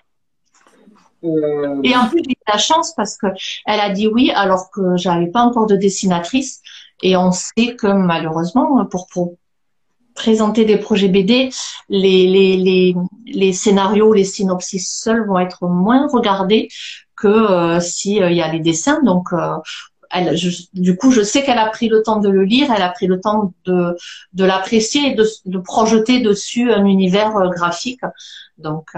Euh, et en plus, j'ai eu la chance parce que elle a dit oui alors que j'avais pas encore de dessinatrice. Et on sait que malheureusement, pour, pour présenter des projets BD, les, les, les, les scénarios, les synopsis seuls vont être moins regardés que euh, si euh, il y a les dessins. Donc, euh, du coup, je sais qu'elle a pris le temps de le lire, elle a pris le temps de, de l'apprécier et de, de projeter dessus un univers graphique. Donc,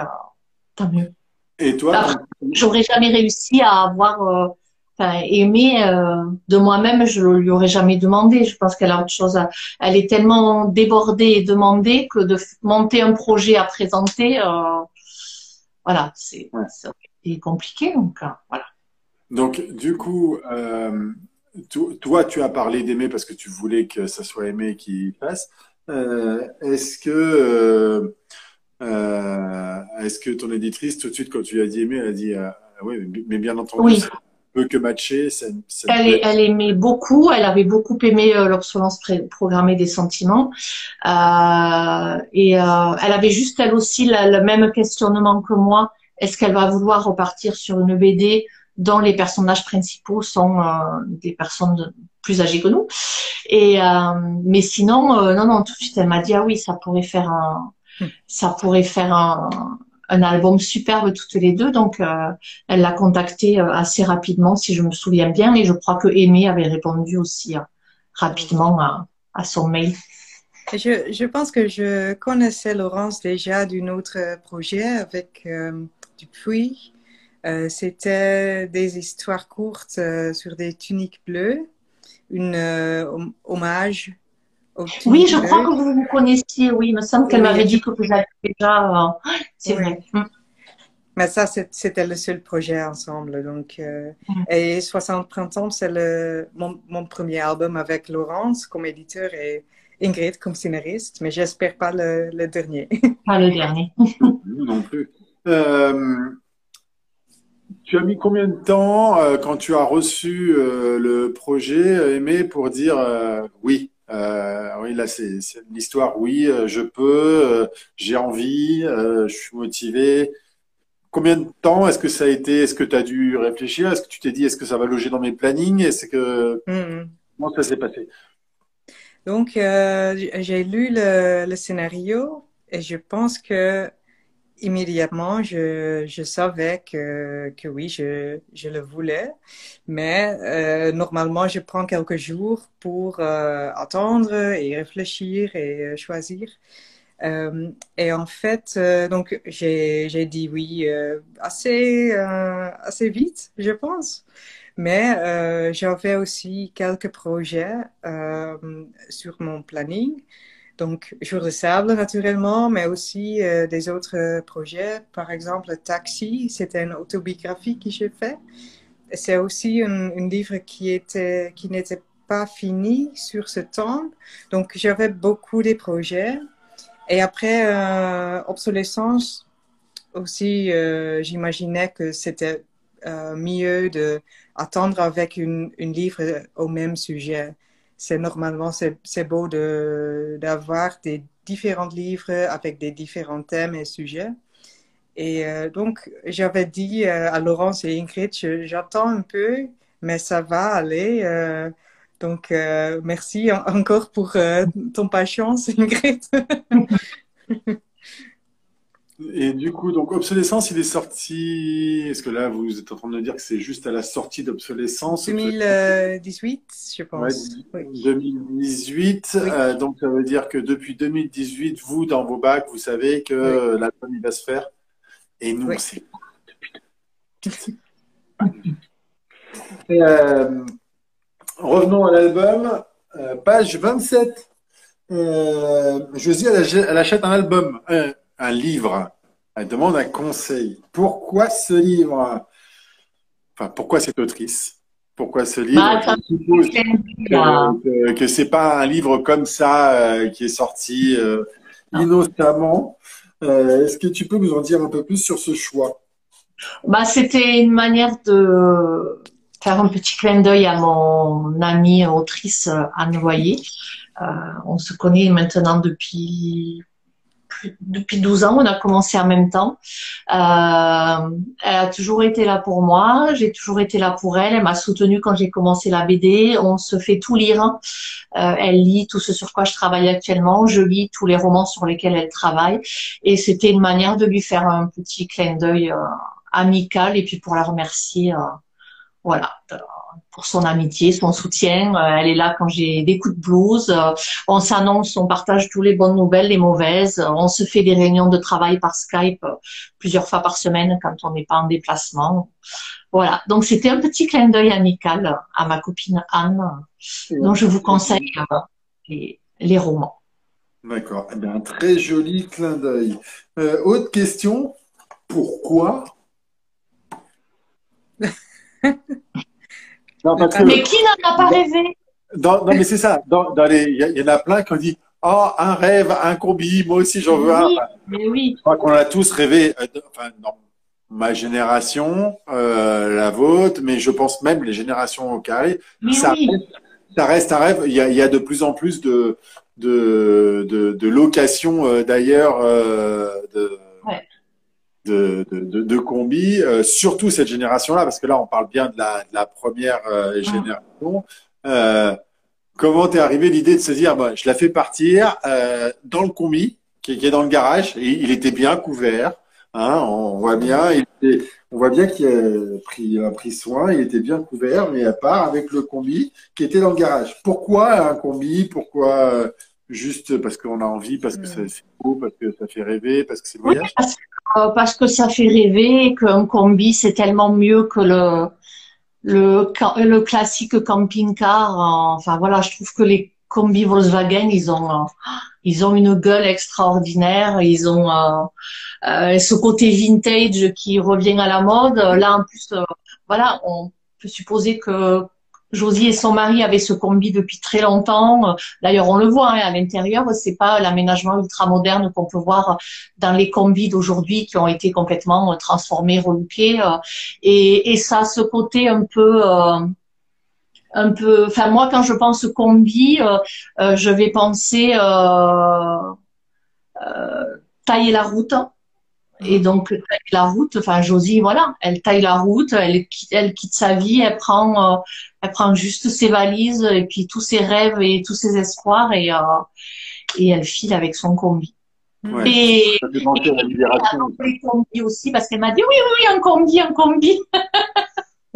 tant mieux. Et toi J'aurais jamais réussi à avoir enfin, aimé euh, de moi-même, je lui aurais jamais demandé. Je pense qu'elle a autre chose. À... Elle est tellement débordée et demandée que de monter un projet à présenter, euh, voilà, c'est compliqué. Donc euh, voilà. Donc du coup, euh, toi, tu as parlé d'aimer parce que tu voulais que ça soit aimé qui passe. Est-ce que est-ce que ton éditrice tout de suite quand tu lui as dit aimer, elle a dit ah, oui, mais bien entendu. Oui que matcher. elle, aimait beaucoup, elle avait beaucoup aimé euh, l'obsolence programmée des sentiments. Euh, et euh, elle avait juste elle aussi le même questionnement que moi. Est-ce qu'elle va vouloir repartir sur une BD dont les personnages principaux sont des personnes plus âgées que nous Et mais sinon, non, non, tout de suite, elle m'a dit ah oui, ça pourrait faire un, hmm. ça pourrait faire un, un album superbe toutes les deux. Donc, euh, elle l'a contacté euh, assez rapidement, si je me souviens bien. Et je crois que Aimé avait répondu aussi euh, rapidement à, à, son mail. Je, je, pense que je connaissais Laurence déjà d'un autre projet avec euh. C'était des histoires courtes sur des tuniques bleues, une hommage oui, je crois que vous vous connaissiez, oui. Il me semble qu'elle m'avait dit que vous aviez déjà. Euh, c'est vrai. Mm. Mais ça, c'était le seul projet ensemble. Donc, euh, mm. Et 60 printemps, c'est mon, mon, premier album avec Laurence comme éditeur et Ingrid comme scénariste, mais j'espère pas le, le, dernier. Pas le dernier. non plus. Euh, tu as mis combien de temps quand tu as reçu le projet, Aimé, pour dire oui euh, oui, là, c'est l'histoire. Oui, euh, je peux, euh, j'ai envie, je suis motivé. Combien de temps est-ce que ça a été Est-ce que tu as dû réfléchir? Est-ce que tu t'es dit, est-ce que ça va loger dans mes plannings? Est-ce que mmh. comment ça s'est passé? Donc, j'ai lu le, le, scénario et je pense que immédiatement, je, savais que, que oui, je, je le voulais. Mais euh, normalement, je prends quelques jours pour euh, attendre et réfléchir et euh, choisir. Et en fait, donc j'ai, dit oui assez, assez vite, je pense. Mais j'avais aussi quelques projets sur mon planning. Donc, Jour de sable, naturellement, mais aussi euh, des autres euh, projets. Par exemple, Taxi, c'était une autobiographie que j'ai fait. C'est aussi un, livre qui était, qui n'était pas fini sur ce temps. Donc, j'avais beaucoup de projets. Et après, euh, Obsolescence, aussi, euh, j'imaginais que c'était mieux d'attendre avec une livre au même sujet c'est normalement, c'est beau d'avoir des différents livres avec des différents thèmes et sujets. Et euh, donc, j'avais dit euh, à Laurence et Ingrid, j'attends un peu, mais ça va aller. Euh, donc, merci encore pour ton patience, Ingrid. Et du coup, donc Obsolescence, il est sorti. Est-ce que là, vous êtes en train de dire que c'est juste à la sortie d'Obsolescence 2018, je pense. Ouais, 2018. Euh, donc, ça veut dire que depuis 2018, vous, dans vos bacs, vous savez que oui. l'album, il va se faire. Et nous, on sait pas depuis. euh, revenons à l'album. Euh, page 27. Euh, Josie, elle, elle, achète un album un livre, elle demande un conseil. Pourquoi ce livre? Enfin, pourquoi cette autrice? Pourquoi ce livre? Bah, que, que, c'est pas un livre comme ça euh, qui est sorti euh, innocemment. Euh, est-ce que tu peux nous en dire un peu plus sur ce choix? Bah, C'était une manière de faire un petit clin d'œil à mon amie autrice Anne Voyer. on se connaît maintenant depuis depuis 12 ans, on a commencé en même temps. Euh, elle a toujours été là pour moi, j'ai toujours été là pour elle. Elle m'a soutenue quand j'ai commencé la BD. On se fait tout lire. Euh, elle lit tout ce sur quoi je travaille actuellement. Je lis tous les romans sur lesquels elle travaille. Et c'était une manière de lui faire un petit clin d'œil euh, amical et puis pour la remercier. Euh, voilà pour son amitié, son soutien. Euh, elle est là quand j'ai des coups de blues. Euh, on s'annonce, on partage tous les bonnes nouvelles, les mauvaises. Euh, on se fait des réunions de travail par Skype plusieurs fois par semaine quand on n'est pas en déplacement. Voilà. Donc c'était un petit clin d'œil amical à ma copine Anne, dont je vous conseille les, romans. D'accord. Eh bien, un très joli clin d'œil. autre question? Pourquoi? mais qui n'en a pas rêvé? Non, mais c'est ça. Il y, en a plein qui ont dit Oh, un rêve, un combi, moi aussi j'en veux un. Mais oui. Je crois qu'on a tous rêvé, euh, enfin, dans ma génération, euh, la vôtre, mais je pense même les générations au carré. Ça, reste, ça, reste, un rêve. Il y a, il y a de plus en plus de, de, de, de locations euh, d'ailleurs. de, de, de, de, combi, euh, surtout cette génération-là, parce que là, on parle bien de la, de la première euh, génération. Euh, comment t'es arrivé l'idée de se dire, bah, je la fais partir dans le combi, qui, qui, est dans le garage, et il était bien couvert. Hein, on voit bien, il était, on voit bien qu'il a pris, a pris soin, il était bien couvert, mais à part avec le combi qui était dans le garage. Pourquoi un combi? Pourquoi juste parce qu'on a envie, parce que c'est beau, parce que ça fait rêver, parce que c'est le voyage euh, parce que ça fait rêver, qu'un combi c'est tellement mieux que le le, le classique camping-car. Enfin voilà, je trouve que les combis Volkswagen, ils ont euh, ils ont une gueule extraordinaire. Ils ont euh, euh, ce côté vintage qui revient à la mode. Là en plus, voilà, on peut supposer que Josie et son mari avaient ce combi depuis très longtemps. D'ailleurs, on le voit hein, à l'intérieur, c'est pas l'aménagement ultra moderne qu'on peut voir dans les combis d'aujourd'hui qui ont été complètement transformés, relookés. Et, et ça, ce côté un peu, euh, un peu. Enfin, moi, quand je pense combi, euh, euh, je vais penser tailler la route. Et donc, la route, enfin, Josie, voilà, elle taille la route, elle, elle quitte sa vie, elle prend, elle prend juste ses valises et puis tous ses rêves et tous ses espoirs et, euh, et elle file avec son combi. Ouais, et, ça et, la libération. Et combi aussi parce qu'elle m'a dit oui, oui, oui, un combi, un combi.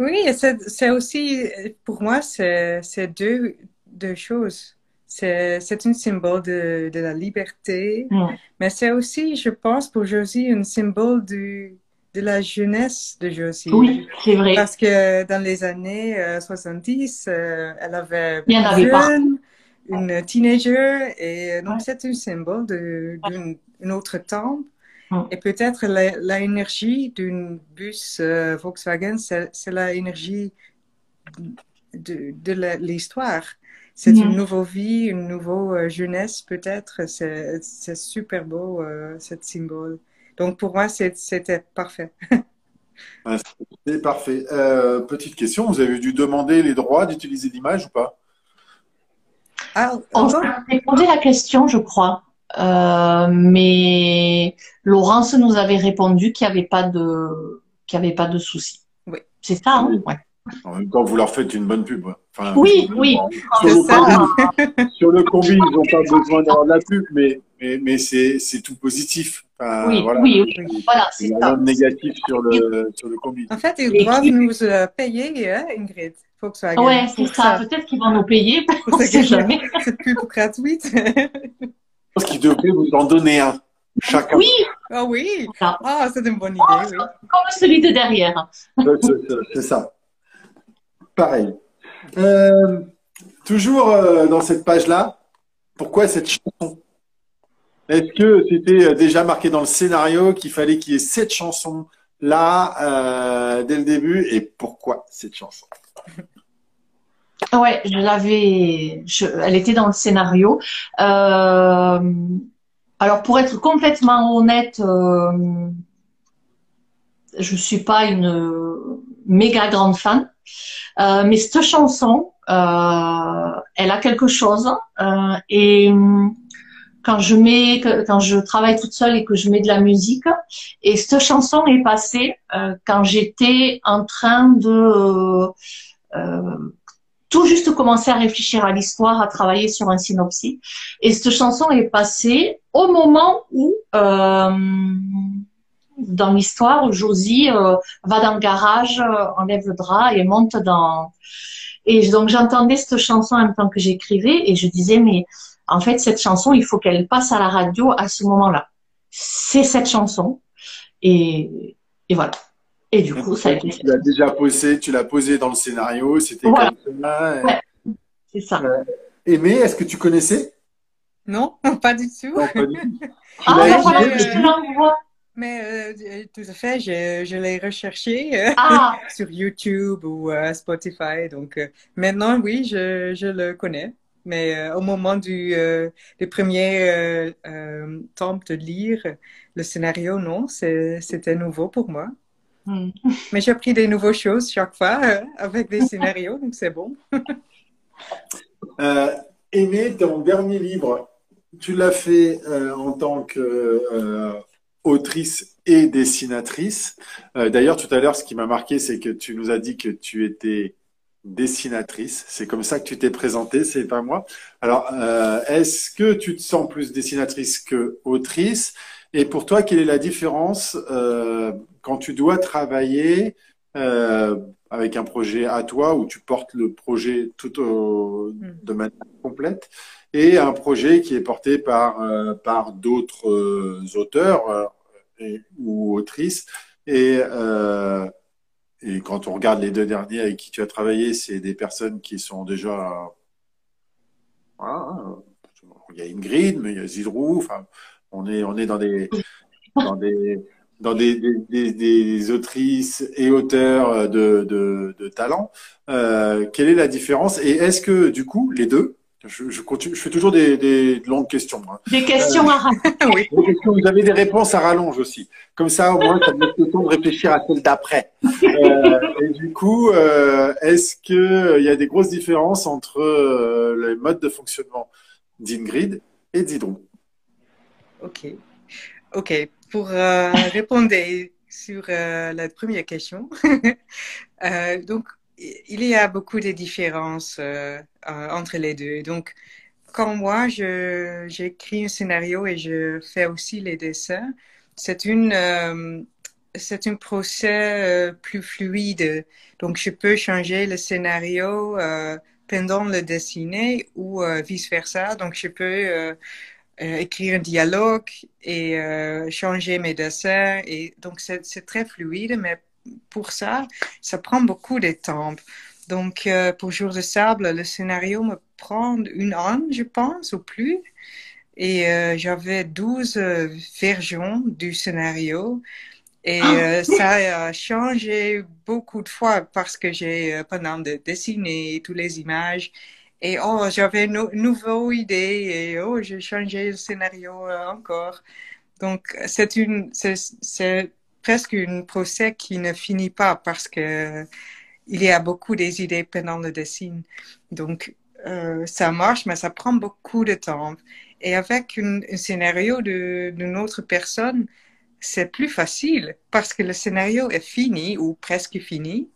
oui, c'est aussi, pour moi, c'est deux, deux choses. C'est un symbole de, de la liberté, mm. mais c'est aussi, je pense, pour Josie, un symbole du, de la jeunesse de Josie. Oui, c'est vrai. Parce que dans les années 70, euh, euh, elle avait jeune, une teenager, et euh, donc c'est un symbole d'un autre temps. Et peut-être l'énergie d'une bus Volkswagen, c'est l'énergie de, de l'histoire. C'est une nouvelle vie, une nouvelle jeunesse peut-être. C'est super beau, cet symbole. Donc pour moi, c'était parfait. c'est parfait. Euh, petite question, vous avez dû demander les droits d'utiliser l'image ou pas? Ah, On a répondu la question, je crois. Euh, mais Laurence nous avait répondu qu'il n'y avait pas de qu'il avait pas de souci. Oui. C'est ça, hein? Ouais. En même temps, vous leur faites une bonne pub. Oui, oui. Sur le, combi, sur le combi, ils n'ont pas besoin d'avoir de la pub, mais, mais, mais c'est tout positif. oui, voilà. oui, oui, voilà, c'est ça. Rien de négatif sur le, sur le combi. En fait, ils doivent nous euh, payer, hein, Ingrid. Volkswagen. Ouais, c'est ça. Peut-être qu'ils vont nous payer. On sait jamais. C'est pub gratuite. Je pense qu'ils devraient vous en donner un. Chacun. Oui. Ah oui. Ah, c'est une bonne idée, oh, oui. Comme celui de derrière. C'est ça pareil. Euh, toujours euh, dans cette page-là, pourquoi cette chanson? Est-ce que c'était déjà marqué dans le scénario qu'il fallait qu'il y ait cette chanson-là euh, dès le début? Et pourquoi cette chanson? Ouais, je l'avais. Elle était dans le scénario. alors, pour être complètement honnête, je suis pas une méga grande fan. Euh, mais cette chanson, euh, elle a quelque chose. Euh, et quand je quand je travaille toute seule et que je mets de la musique. Et cette chanson est passée quand j'étais en train de tout juste commencer à réfléchir à l'histoire, à travailler sur un synopsis. Et cette chanson est passée au moment où dans l'histoire, Josie euh, va dans le garage, euh, enlève le drap et monte dans. Et donc j'entendais cette chanson en même temps que j'écrivais et je disais mais en fait cette chanson il faut qu'elle passe à la radio à ce moment-là. C'est cette chanson et, et voilà. Et du coup ça a été. Tu l'as déjà posé, tu l'as posé dans le scénario, c'était Voilà. comme ça. Ouais. C'est ça. Euh, Aimé, est-ce que tu connaissais? Non, pas du tout. Non, pas du tout. Ah ben voilà, je te l'envoie. Mais euh, tout à fait, je, je l'ai recherché euh, Ah sur YouTube ou euh, Spotify. Donc euh, maintenant, oui, je, je le connais. Mais euh, au moment du euh, euh, euh, temps de lire le scénario, non, c'était nouveau pour moi. Hmm. Mais j'ai appris des nouvelles choses chaque fois euh, avec des scénarios, donc c'est bon. Euh, Aimé, ton dernier livre, tu l'as fait euh, en tant qu'autrice et dessinatrice. Euh, D'ailleurs, tout à l'heure, ce qui m'a marqué, c'est que tu nous as dit que tu étais dessinatrice. C'est comme ça que tu t'es présentée, c'est pas moi. Alors, euh, est-ce que tu te sens plus dessinatrice que autrice? Et pour toi, quelle est la différence euh, quand tu dois travailler avec un projet à toi où tu portes le projet tout au- de manière complète et un projet qui est porté par, euh, par d'autres euh, auteurs euh, et- ou autrices. Et, et quand on regarde les deux derniers avec qui tu as travaillé, c'est des personnes qui sont déjà. Voilà, il y a Ingrid, mais il y a Zidrou. Enfin, on est, on est dans des, dans des, dans des, des, des- des autrices et auteurs de, de, de talent. Euh, quelle est la différence? Et est-ce que, du coup, les deux, je, je continue, je fais toujours des, des longues questions. hein. Des questions à oui. Des questions, vous avez des réponses à rallonge aussi. Comme ça, au moins, ça me laisse le temps de réfléchir à celle d'après. Euh, et du coup, euh, est-ce que euh, il y a des grosses différences entre euh, le mode de fonctionnement d'Ingrid et d'Hydro? Ok. Ok. Pour euh, répondre sur euh, la première question, euh, donc il y a beaucoup de différences entre les deux. Donc, quand moi j'écris un scénario et je fais aussi les dessins, c'est une c'est un procès plus fluide. Donc, je peux changer le scénario pendant le dessiner ou euh, vice versa. Donc, je peux écrire un dialogue et euh, changer mes dessins. Et donc, c'est très fluide, mais pour ça, ça prend beaucoup de temps. Donc, euh, pour Jour de sable, le scénario me prend une an, je pense, ou plus. Et euh, j'avais 12 euh, versions du scénario. Et euh, ça a changé beaucoup de fois parce que j'ai, euh, pendant de dessiner toutes les images, et oh, j'avais une nouvelle idée, et oh, j'ai changé le scénario euh, encore. Donc, c'est une, c'est, presque un procès qui ne finit pas parce que il y a beaucoup des idées pendant le dessin. Donc, euh, ça marche, mais ça prend beaucoup de temps. Et avec un, un scénario d'une autre personne, c'est plus facile parce que le scénario est fini ou presque fini.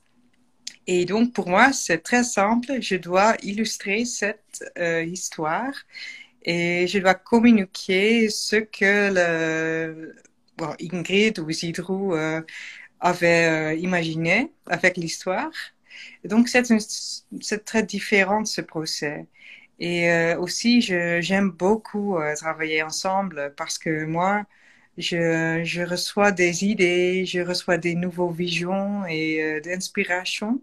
Et donc, pour moi, c'est très simple. Je dois illustrer cette euh, histoire et je dois communiquer ce que le, bon, Ingrid ou Zidrou euh, avait euh, imaginé avec l'histoire. Donc, c'est très différent ce procès. Et euh, aussi, j'aime beaucoup euh, travailler ensemble parce que moi, je, je reçois des idées, je reçois des nouveaux visions et euh, d'inspiration.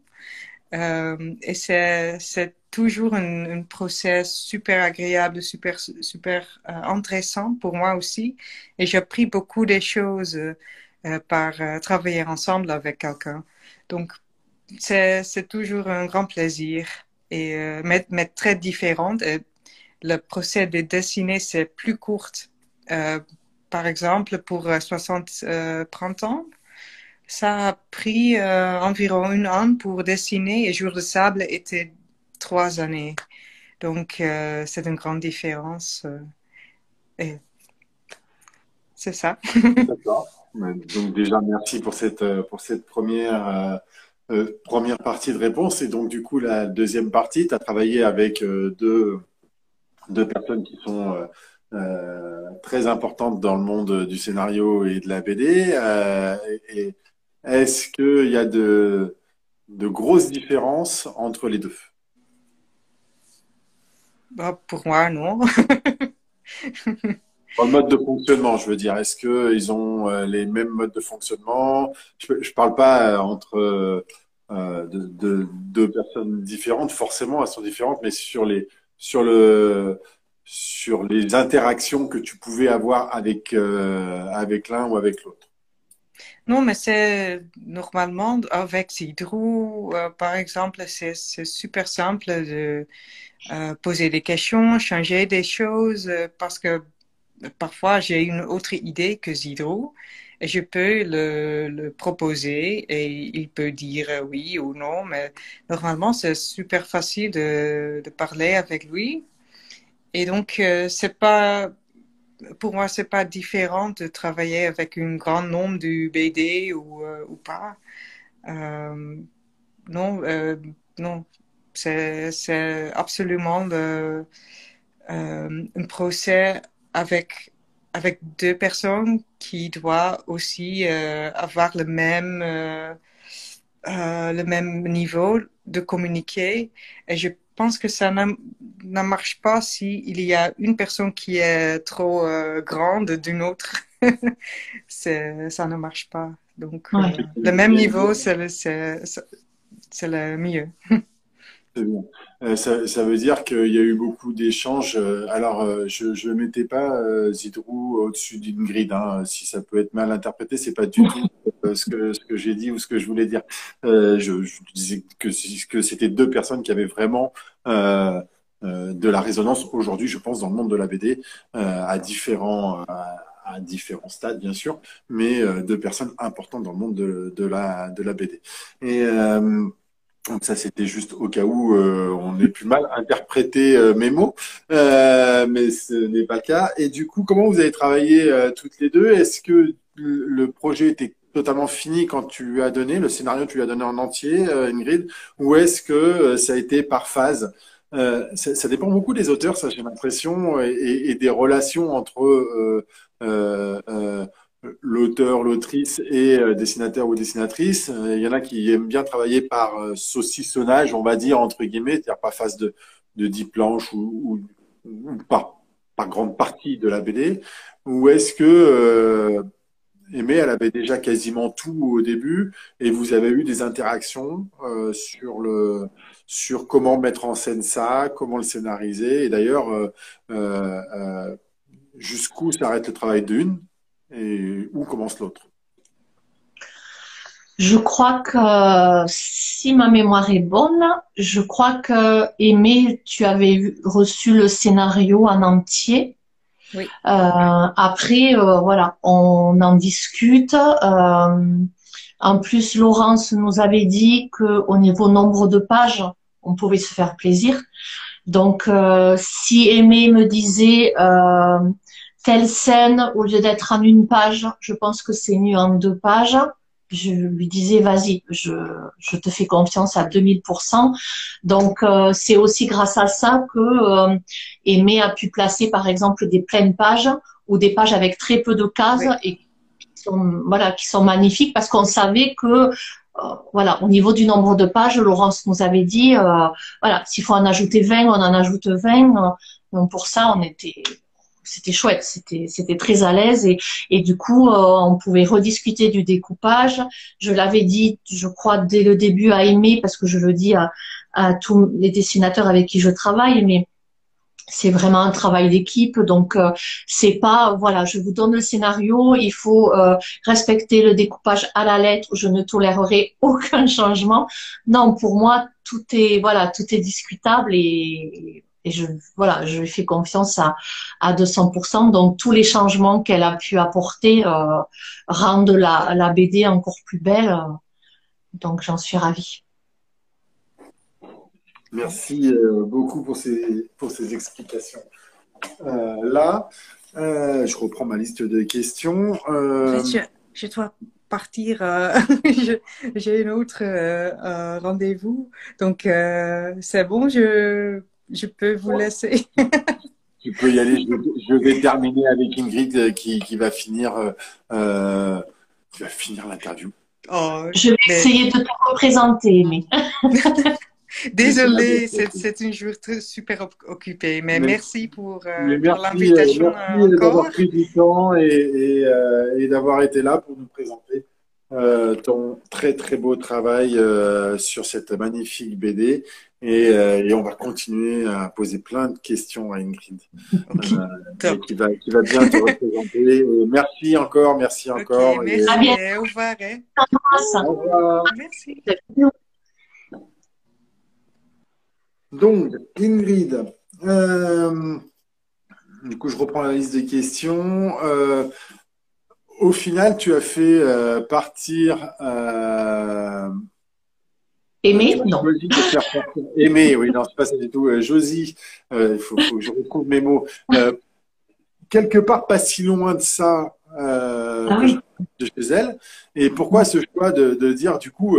Euh, et c'est, c'est toujours un, un process super agréable, super, super euh, intéressant pour moi aussi. Et j'ai beaucoup de choses euh, par euh, travailler ensemble avec quelqu'un. Donc, c'est, c'est toujours un grand plaisir et euh, mais, mais très différente. Le procès de dessiner, c'est plus court. Euh, par exemple, pour euh, 60 euh, printemps, ça a pris euh, environ un an pour dessiner et Jour de sable était trois années. Donc, euh, c'est une grande différence. euh. Et c'est ça. D'accord. Donc déjà, merci pour cette, pour cette première, euh, première partie de réponse. Et donc, du coup, la deuxième partie, tu as travaillé avec deux, deux personnes qui sont euh, très importante dans le monde du scénario et de la BD. Euh, est-ce qu'il y a de, de grosses différences entre les deux? Bah, Pour moi, non. En mode de fonctionnement, je veux dire, est-ce qu'ils ont euh, les mêmes modes de fonctionnement? Je ne parle pas entre deux personnes différentes, forcément, elles sont différentes, mais sur, les, sur le, sur les interactions que tu pouvais avoir avec, euh, avec l'un ou avec l'autre. Non, mais c'est normalement avec Zidrou, euh, par exemple, c'est super simple de euh, poser des questions, changer des choses, parce que parfois j'ai une autre idée que Zidrou et je peux le, proposer et il peut dire oui ou non, mais normalement c'est super facile de parler avec lui et donc, euh, c'est pas, pour moi, c'est pas différent de travailler avec un grand nombre de BD ou, euh, ou pas. Euh, non, non, c'est, absolument le, un procès avec avec deux personnes qui doivent aussi avoir le même le même niveau de communiquer. Et je pense que ça ne marche pas s'il il y a une personne qui est trop euh, grande d'une autre. ça ne marche pas. Donc, euh, le même niveau, c'est le, le mieux. Bien. Euh, ça, ça, veut dire qu'il y a eu beaucoup d'échanges. Alors, je ne mettais pas Zidrou au-dessus d'une grille. Hein. Si ça peut être mal interprété, c'est pas du tout ce que, ce que j'ai dit ou ce que je voulais dire. je, je disais que, que c'était deux personnes qui avaient vraiment euh, euh, de la résonance aujourd'hui, je pense, dans le monde de la BD, euh, à différents à différents stades, bien sûr, mais de personnes importantes dans le monde de, de, la, de la BD. Et donc ça, c'était juste au cas où on ait plus mal interprété mes mots, mais ce n'est pas le cas. Et du coup, comment vous avez travaillé toutes les deux? Est-ce que le projet était totalement fini quand tu lui as donné le scénario, tu lui as donné en entier, Ingrid, ou est-ce que ça a été par phase? Euh, ça, dépend beaucoup des auteurs, ça j'ai l'impression, et, des relations entre euh, euh, l'auteur, l'autrice et dessinateur ou dessinatrice. Il y en a qui aiment bien travailler par saucissonnage, on va dire, entre guillemets, c'est-à-dire pas face de, de 10 planches ou, par, par, grande partie de la BD. Ou est-ce que Aimé, elle avait déjà quasiment tout au début et vous avez eu des interactions sur le sur comment mettre en scène ça, comment le scénariser. Et d'ailleurs, euh, euh, euh, jusqu'où s'arrête le travail d'une et où commence l'autre? Je crois que si ma mémoire est bonne, je crois que Aimé, tu avais reçu le scénario en entier. Oui. après, voilà, on en discute. en plus, Laurence nous avait dit qu'au niveau nombre de pages, on pouvait se faire plaisir. Donc, euh, si Aimé me disait euh, telle scène, au lieu d'être en une page, je pense que c'est mieux en deux pages, je lui disais, vas-y, je, je, te fais confiance à 2000%. Donc, euh, c'est aussi grâce à ça que Aimé a pu placer, par exemple, des pleines pages ou des pages avec très peu de cases et qui sont, voilà, qui sont magnifiques parce qu'on savait que euh, voilà, au niveau du nombre de pages, Laurence nous avait dit, euh, voilà, s'il faut en ajouter 20, on en ajoute 20. donc pour ça, on était, c'était chouette, c'était, c'était très à l'aise et, et du coup, euh, on pouvait rediscuter du découpage. Je l'avais dit, je crois, dès le début à aimer parce que je le dis à, à tous les dessinateurs avec qui je travaille, mais c'est vraiment un travail d'équipe donc euh, c'est pas voilà je vous donne le scénario il faut euh, respecter le découpage à la lettre je ne tolérerai aucun changement non pour moi tout est voilà tout est discutable et, et je voilà je lui fais confiance à à 200% donc tous les changements qu'elle a pu apporter euh, rendent la la BD encore plus belle donc j'en suis ravie Merci euh, beaucoup pour ces, pour ces explications. Euh, là, Euh, je reprends ma liste de questions. Euh, je, je, dois partir. Euh, j'ai un autre rendez-vous. Donc, c'est bon, je, je peux vous laisser. tu peux y aller. Je, vais terminer avec Ingrid qui, qui va finir, qui va finir l'interview. Oh, je vais essayer de te représenter, mais. Désolée, c'est une jour super occupée, mais, merci pour, euh, l'invitation merci d'avoir pris du temps et, euh, et, d'avoir été là pour nous présenter euh, ton très très beau travail sur cette magnifique BD. Et, et, on va continuer à poser plein de questions à Ingrid, qui, va, qui va bien te représenter. merci encore, merci encore. merci, au revoir. Hein. Au revoir. Merci. Donc, Ingrid, euh, du coup, je reprends la liste des questions. Euh, au final, tu as fait euh, partir. Aimé Non. Aimé, oui, non, c'est pas ça du tout. Josie, il faut, que je retrouve mes mots. quelque part, pas si loin de ça, ah de chez elle. Et pourquoi ce choix de, de dire, du coup,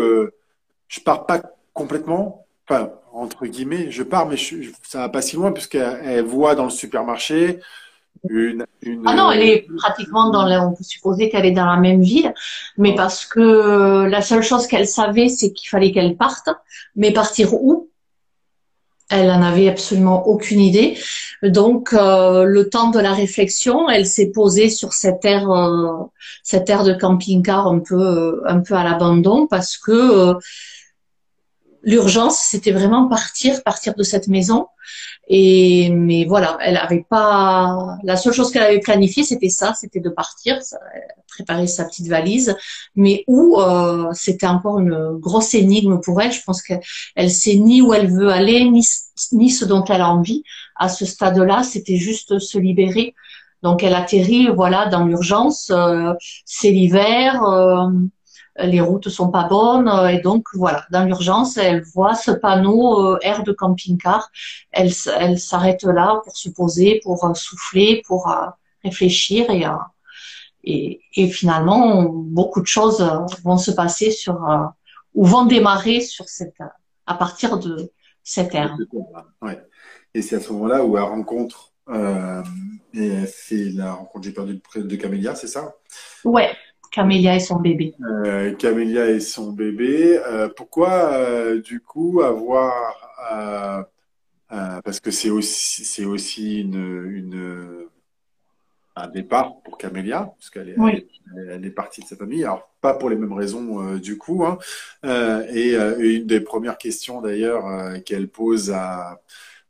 je pars pas complètement, enfin, entre guillemets, je pars, mais ça va pas si loin puisqu'elle voit dans le supermarché une, Ah non, elle est pratiquement dans la, on peut supposer qu'elle est dans la même ville, mais parce que la seule chose qu'elle savait, c'est qu'il fallait qu'elle parte, mais partir où? Elle en avait absolument aucune idée. Donc, euh, le temps de la réflexion, elle s'est posée sur cette aire, euh, cette aire de camping-car un peu, un peu à l'abandon, parce que euh, l'urgence, c'était vraiment partir, partir de cette maison. Et mais voilà, elle avait pas. La seule chose qu'elle avait planifiée, c'était ça, c'était de partir, préparer sa petite valise. Mais où, euh, c'était encore une grosse énigme pour elle. Je pense qu'elle sait ni où elle veut aller, ni, ce dont elle a envie. À ce stade-là, c'était juste se libérer. Donc elle atterrit, voilà, dans l'urgence. Euh, c'est l'hiver. Euh, les routes sont pas bonnes euh, et donc voilà, dans l'urgence, elle voit ce panneau euh, air de camping-car, elle, elle s'arrête là pour se poser, pour euh, souffler, pour réfléchir et, et, et finalement beaucoup de choses vont se passer sur ou vont démarrer sur cette à partir de cette aire. Ouais. Et c'est à ce moment-là où elle rencontre euh, et fait la rencontre j'ai perdu de Camélia, c'est ça? Ouais. Camélia et son bébé. Euh, Camélia et son bébé. Euh, pourquoi, euh, du coup, avoir. parce que c'est aussi, c'est aussi une, un départ pour Camélia, parce qu'elle est, elle, est partie de sa famille. Alors, pas pour les mêmes raisons, du coup. Hein. et une des premières questions, d'ailleurs, qu'elle pose à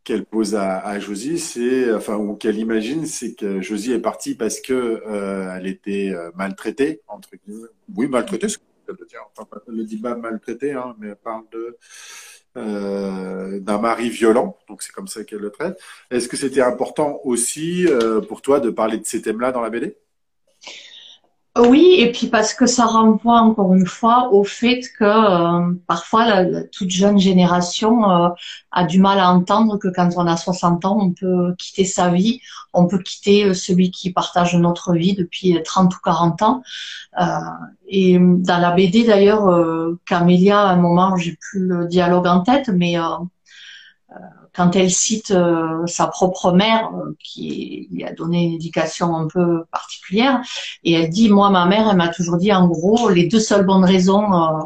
qu'elle pose à, à Josie, c'est, enfin, ou qu'elle imagine, c'est que Josie est partie parce que euh, elle était euh, maltraitée, entre guillemets. Oui, maltraitée, c'est ce qu'elle dire. Enfin, ne dit pas maltraitée, hein, mais elle parle de euh, d'un mari violent, donc c'est comme ça qu'elle le traite. Est-ce que c'était important aussi euh, pour toi de parler de ces thèmes-là dans la BD oui, et puis parce que ça renvoie encore une fois au fait que euh, parfois la, toute jeune génération euh, a du mal à entendre que quand on a 60 ans, on peut quitter sa vie, on peut quitter euh, celui qui partage notre vie depuis 30 ou 40 ans. et dans la BD d'ailleurs, Camélia, à un moment, j'ai plus le dialogue en tête, mais quand elle cite euh, sa propre mère, euh, qui lui a donné une éducation un peu particulière, et elle dit, moi, ma mère, elle m'a toujours dit, en gros, les deux seules bonnes raisons euh,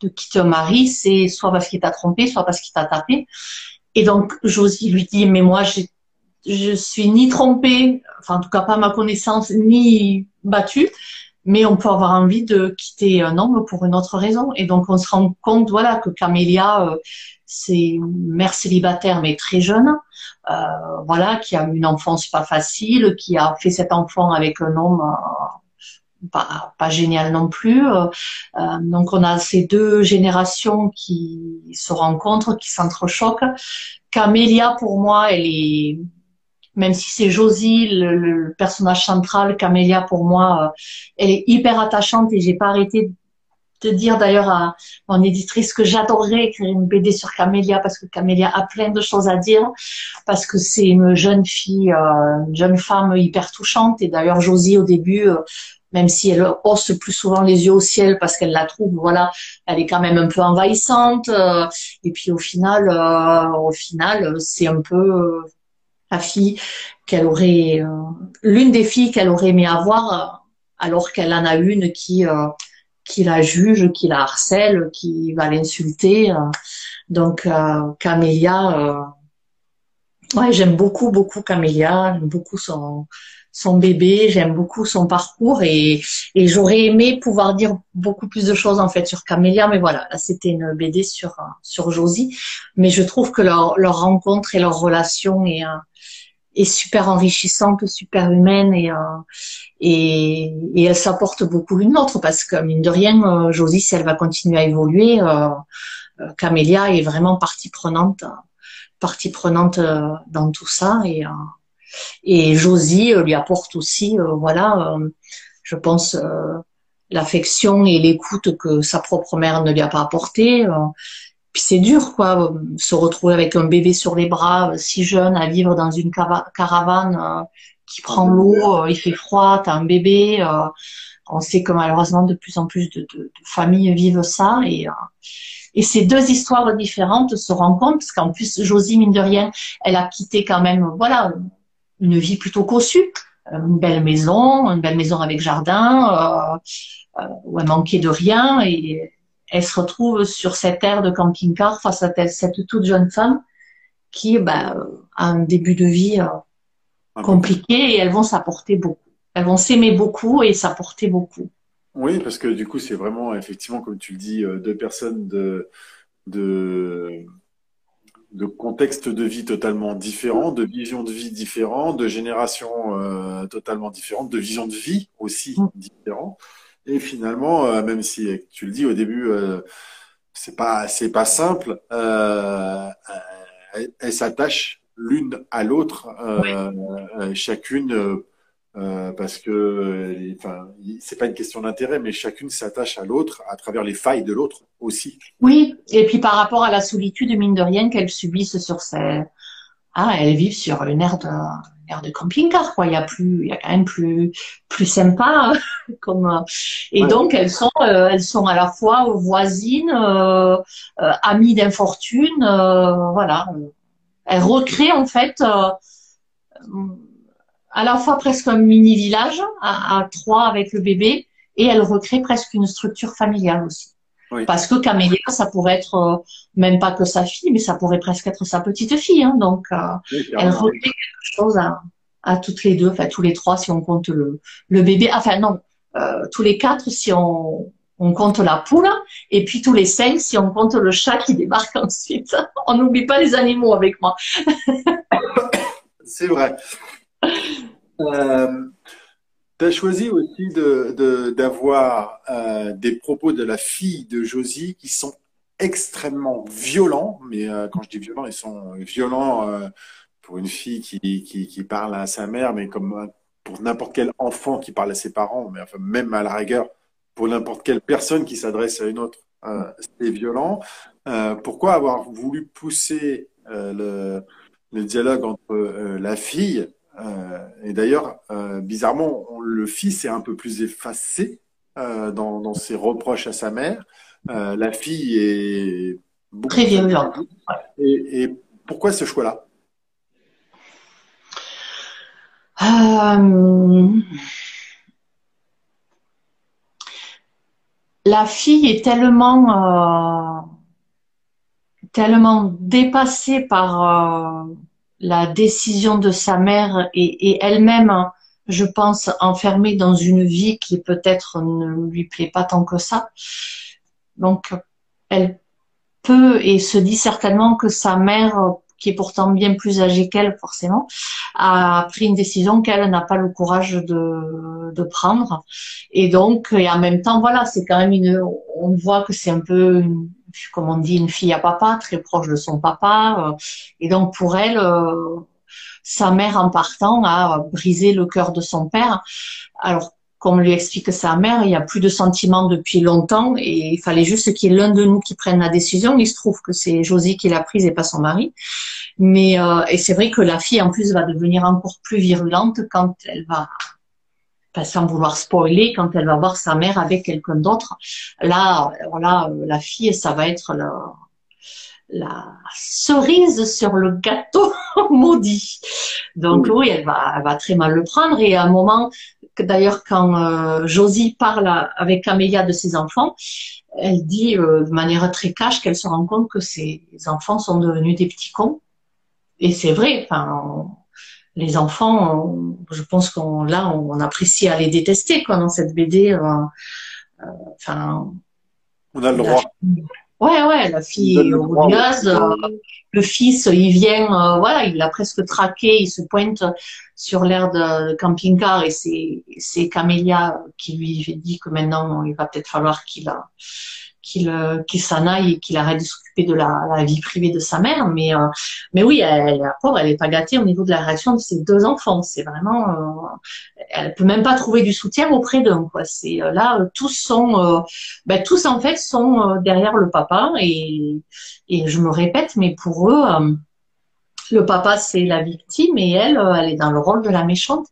de quitter un mari, c'est soit parce qu'il t'a trompé, soit parce qu'il t'a tapé. Et donc, Josie lui dit, mais moi, je suis ni trompée, enfin, en tout cas, pas à ma connaissance, ni battue, mais on peut avoir envie de quitter un homme pour une autre raison. Et donc, on se rend compte, voilà, que Camélia, c'est une mère célibataire mais très jeune, euh, voilà, qui a une enfance pas facile, qui a fait cet enfant avec un homme euh, pas, pas, génial non plus. Euh, donc on a ces deux générations qui se rencontrent, qui s'entrechoquent. Camélia, pour moi, elle est, même si c'est Josie, le, personnage central, Camélia, pour moi, elle est hyper attachante et j'ai pas arrêté te dire d'ailleurs à mon éditrice que j'adorerais écrire une BD sur Camélia parce que Camélia a plein de choses à dire, parce que c'est une jeune fille, euh, une jeune femme hyper touchante. Et d'ailleurs, Josie, au début, euh, même si elle hausse plus souvent les yeux au ciel parce qu'elle la trouve, voilà, elle est quand même un peu envahissante. Euh, et puis au final, au final, c'est un peu fille qu'elle aurait, l'une des filles qu'elle aurait aimé avoir, alors qu'elle en a une qui qui la juge, qui la harcèle, qui va l'insulter. Euh. Donc euh, Camélia, euh, ouais, j'aime beaucoup beaucoup Camélia, beaucoup son son bébé, j'aime beaucoup son parcours et, et j'aurais aimé pouvoir dire beaucoup plus de choses en fait sur Camélia, mais voilà, là c'était une BD sur sur Josie, mais je trouve que leur leur rencontre et leur relation est est super enrichissante, super humaine et, euh, et, et, elle s'apporte beaucoup l'une l'autre parce que mine de rien, euh, Josie, si elle va continuer à évoluer, euh, euh Camélia est vraiment partie prenante, partie prenante dans tout ça et et Josie lui apporte aussi, voilà, je pense l'affection et l'écoute que sa propre mère ne lui a pas apporté. Puis c'est dur, quoi, se retrouver avec un bébé sur les bras, euh, si jeune, à vivre dans une caravane euh, qui prend l'eau, euh, il fait froid, t'as un bébé. on sait que malheureusement de plus en plus de familles vivent ça et et ces deux histoires différentes se rencontrent parce qu'en plus Josie mine de rien, elle a quitté quand même voilà une vie plutôt cossue, une belle maison, une belle maison avec jardin euh, où elle manquait de rien et elle se retrouve sur cette aire de camping-car face à cette toute jeune femme qui bah, a un début de vie euh, ah compliqué et elles vont s'apporter beaucoup. Elles vont s'aimer beaucoup et s'apporter beaucoup. Oui, parce que du coup, c'est vraiment, effectivement, comme tu le dis, euh, deux personnes de, de, de contextes de vie totalement différents, de visions de vie différentes, de générations euh, totalement différentes, de visions de vie aussi mm. différentes. Et finalement, euh, même si tu le dis au début, euh, c'est pas c'est pas simple, euh, elles, elles s'attachent l'une à l'autre, chacune parce que enfin c'est pas une question d'intérêt, mais chacune s'attache à l'autre à travers les failles de l'autre aussi. Oui, et puis par rapport à la solitude mine de rien qu'elles subissent sur ces, ah, elles vivent sur une aire de air de camping-car, quoi. Il y a plus, il y a quand même plus, plus sympa, comme. Euh, et donc elles sont, euh, elles sont à la fois voisines, euh, euh amies d'infortune, voilà. Elles recréent en fait à la fois presque un mini village à, à trois avec le bébé, et elles recréent presque une structure familiale aussi. Parce que Camélia, ça pourrait être euh, même pas que sa fille, mais ça pourrait presque être sa petite fille. Hein. donc, euh, elle refait quelque chose à, à, toutes les deux, enfin tous les trois si on compte le, le bébé. Enfin non, euh, tous les quatre si on, on compte la poule, et puis tous les cinq si on compte le chat qui débarque ensuite. on n'oublie pas les animaux avec moi. C'est vrai. Euh, tu as choisi aussi d'avoir euh, des propos de la fille de Josie qui sont extrêmement violents, mais euh, quand je dis violents, ils sont violents euh, pour une fille qui, parle à sa mère, mais comme pour n'importe quel enfant qui parle à ses parents, mais enfin, même à la rigueur, pour n'importe quelle personne qui s'adresse à une autre, c'est violent. pourquoi avoir voulu pousser le dialogue entre la fille euh, et d'ailleurs, euh, bizarrement, le fils est un peu plus effacé euh, dans, dans, ses reproches à sa mère. la fille est beaucoup très violente. Et, et, pourquoi ce choix-là? La fille est tellement tellement dépassée par la décision de sa mère et, elle-même, hein, je pense, enfermée dans une vie qui peut-être ne lui plaît pas tant que ça. Donc, elle peut et se dit certainement que sa mère, qui est pourtant bien plus âgée qu'elle forcément, a pris une décision qu'elle n'a pas le courage de, de prendre. Et donc, et en même temps, voilà, c'est quand même une, on voit que c'est un peu une, comme on dit, une fille à papa, très proche de son papa. Euh, et donc pour elle, euh, sa mère en partant a brisé le cœur de son père. Alors comme lui explique sa mère, il n'y a plus de sentiments depuis longtemps et il fallait juste qu'il y ait l'un de nous qui prenne la décision. Il se trouve que c'est Josie qui l'a prise et pas son mari. Mais euh, et c'est vrai que la fille en plus va devenir encore plus virulente quand elle va sans vouloir spoiler, quand elle va voir sa mère avec quelqu'un d'autre, là, voilà, la fille, ça va être la, la cerise sur le gâteau maudit. Donc oui, elle va, elle va très mal le prendre. Et à un moment, d'ailleurs, quand euh, Josie parle avec Amélia de ses enfants, elle dit euh, de manière très cash qu'elle se rend compte que ses enfants sont devenus des petits cons. Et c'est vrai. Enfin, les enfants, je pense qu'on là, on apprécie à les détester quoi dans cette BD. Euh, euh, enfin, on a le droit. Ouais, ouais, la fille est orgueilleuse. Euh, le fils, il vient, voilà, il l'a presque traqué, il se pointe sur l'air de camping-car et c'est c'est Camélia qui lui dit que maintenant il va peut-être falloir qu'il a qu'il euh, qu'il s'en aille et qu'il arrête de s'occuper de la, la, vie privée de sa mère. Mais euh, mais oui, elle, la pauvre, elle est pas gâtée au niveau de la réaction de ses deux enfants. C'est vraiment, euh, elle peut même pas trouver du soutien auprès d'eux. C'est euh, là, tous sont, ben, tous en fait sont derrière le papa et et je me répète, mais pour eux. le papa, c'est la victime et elle, elle est dans le rôle de la méchante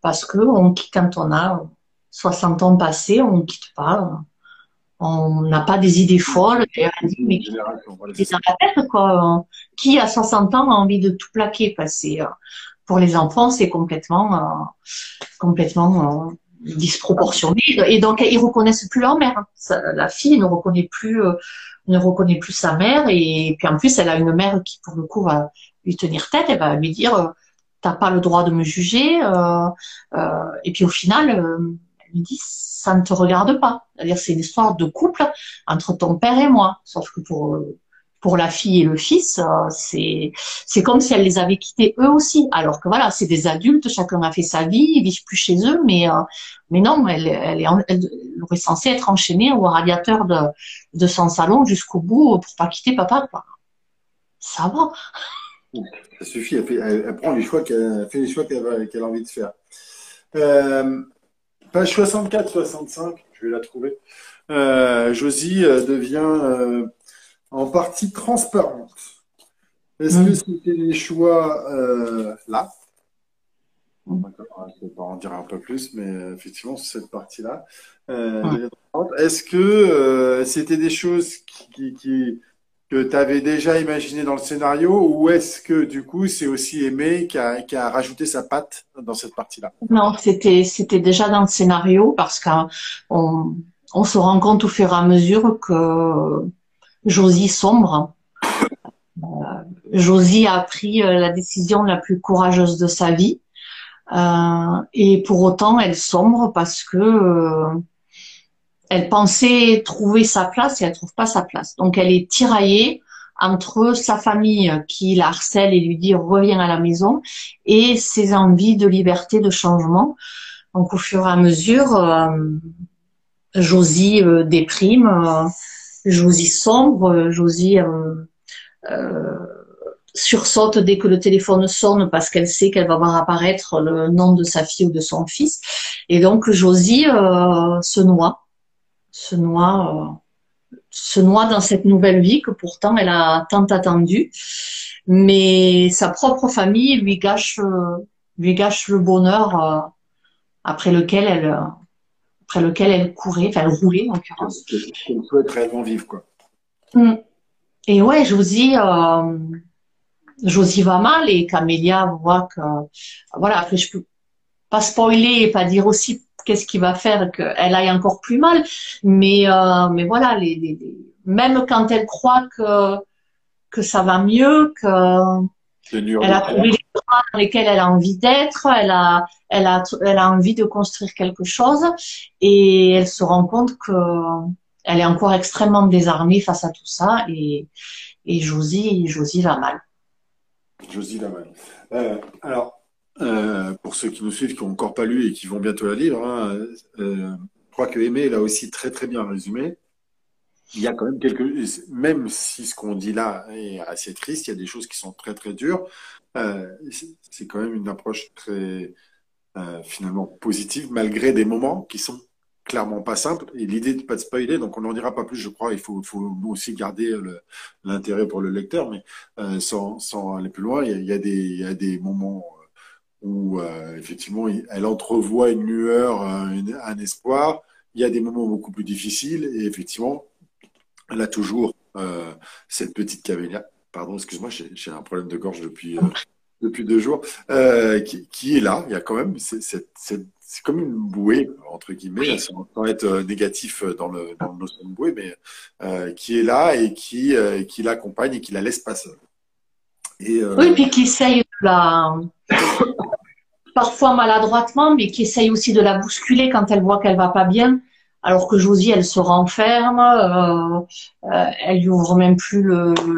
parce que on, quand on a 60 ans passés, on quitte pas on n'a pas des idées folles. Et on dit, mais qui, dans la tête, quoi. Qui à 60 ans a envie de tout plaquer? Parce que euh, pour les enfants, c'est complètement, euh, complètement euh, disproportionné. Et donc, ils reconnaissent plus leur mère. La fille ne reconnaît plus, ne reconnaît plus sa mère. Et puis en plus, elle a une mère qui, pour le coup, va lui tenir tête. Elle va lui dire, t'as pas le droit de me juger. et puis au final dit ça ne te regarde pas. C'est-à-dire c'est une histoire de couple entre ton père et moi. Sauf que pour pour la fille et le fils, euh, c'est comme si elle les avait quittés eux aussi. Alors que voilà, c'est des adultes, chacun a fait sa vie, ils vivent plus chez eux, mais euh, mais non, elle est, elle aurait censé être enchaînée au radiateur de de son salon jusqu'au bout pour pas quitter papa. Quoi. Ça va. Ça suffit. Elle, fait, prend les choix qu'elle fait a envie de faire. Euh, Page 64-65, je vais la trouver. Euh, Josie euh, devient euh, en partie transparente. Est-ce que mm. c'était les choix là? Mm. D'accord, je ne vais pas en dire un peu plus, mais effectivement, cette partie-là. Est-ce que c'était des choses qui, que tu avais déjà imaginé dans le scénario ou est-ce que du coup c'est aussi Aimé qui a, qui a rajouté sa patte dans cette partie-là? Non, c'était c'était déjà dans le scénario parce qu'on on se rend compte au fur et à mesure que Josie sombre. Euh, Josie a pris euh, la décision la plus courageuse de sa vie euh, et pour autant elle sombre parce que euh, elle pensait trouver sa place et elle trouve pas sa place. Donc elle est tiraillée entre sa famille qui la harcèle et lui dit reviens à la maison et ses envies de liberté, de changement. Donc au fur et à mesure, euh, Josie euh, déprime, euh, Josie sombre, Josie sursaute dès que le téléphone sonne parce qu'elle sait qu'elle va voir apparaître le nom de sa fille ou de son fils. Et donc Josie se noie se noie, euh, se noie dans cette nouvelle vie que pourtant elle a tant attendue. Mais sa propre famille lui gâche, euh, lui gâche le bonheur euh, après lequel elle, après lequel elle courait, enfin elle roulait en l'occurrence. Qu'elle souhaite réellement vivre, quoi. Mm. Et ouais, Josie, euh, Josie va mal et Camélia voit que, voilà, après je peux pas spoiler et pas dire aussi qu'est-ce qui va faire qu'elle aille encore plus mal. Mais, euh, mais voilà, les, les, même quand elle croit que, que ça va mieux, que elle a trouvé les droits dans lesquels elle a envie d'être, elle a, elle a, elle a envie de construire quelque chose, et elle se rend compte que elle est encore extrêmement désarmée face à tout ça, et, et Josie, Josie va mal. Josie va mal. Euh, alors, euh, pour ceux qui nous suivent, qui n'ont encore pas lu et qui vont bientôt la lire, hein, euh, je crois que Aimé l'a aussi très très bien résumé. Il y a quand même quelques, même si ce qu'on dit là est assez triste, il y a des choses qui sont très très dures. Euh, c'est quand même une approche très finalement positive malgré des moments qui sont clairement pas simples. Et l'idée de pas de spoiler, donc on n'en dira pas plus, je crois. Il faut, aussi garder l'intérêt pour le lecteur, mais sans, sans, aller plus loin, il y a, des, il y a des moments où effectivement elle entrevoit une lueur, un espoir. Il y a des moments beaucoup plus difficiles et effectivement, elle a toujours euh, cette petite Camélia. Pardon, excuse-moi, j'ai un problème de gorge depuis, euh, depuis deux jours. Euh, qui, qui, est là. Il y a quand même, c'est comme une bouée, entre guillemets, sans, être négatif dans le, dans le notion de bouée, mais qui est là et qui, qui l'accompagne et qui la laisse pas seule. Et, oui, puis qui essaye de la. Parfois maladroitement, mais qui essaye aussi de la bousculer quand elle voit qu'elle va pas bien alors que Josie, elle se renferme, euh, euh, elle lui ouvre même plus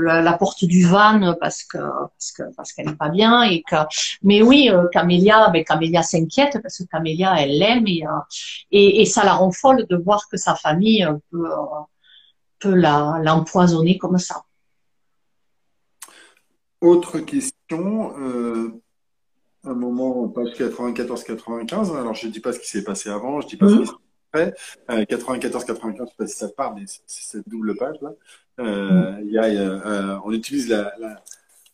la, porte du van parce que parce que parce qu'elle n'est pas bien et que. Mais oui, euh, Camélia, ben Camélia s'inquiète parce que Camélia, elle l'aime et, et, et ça la rend folle de voir que sa famille peut peut la l'empoisonner comme ça. Autre question. Un moment, page 94-95. Alors, je ne dis pas ce qui s'est passé avant, je dis pas ce qui s'est 94-95, je sais pas si ça parle, mais c'est cette double page là. Euh, il y a, euh, on utilise la, la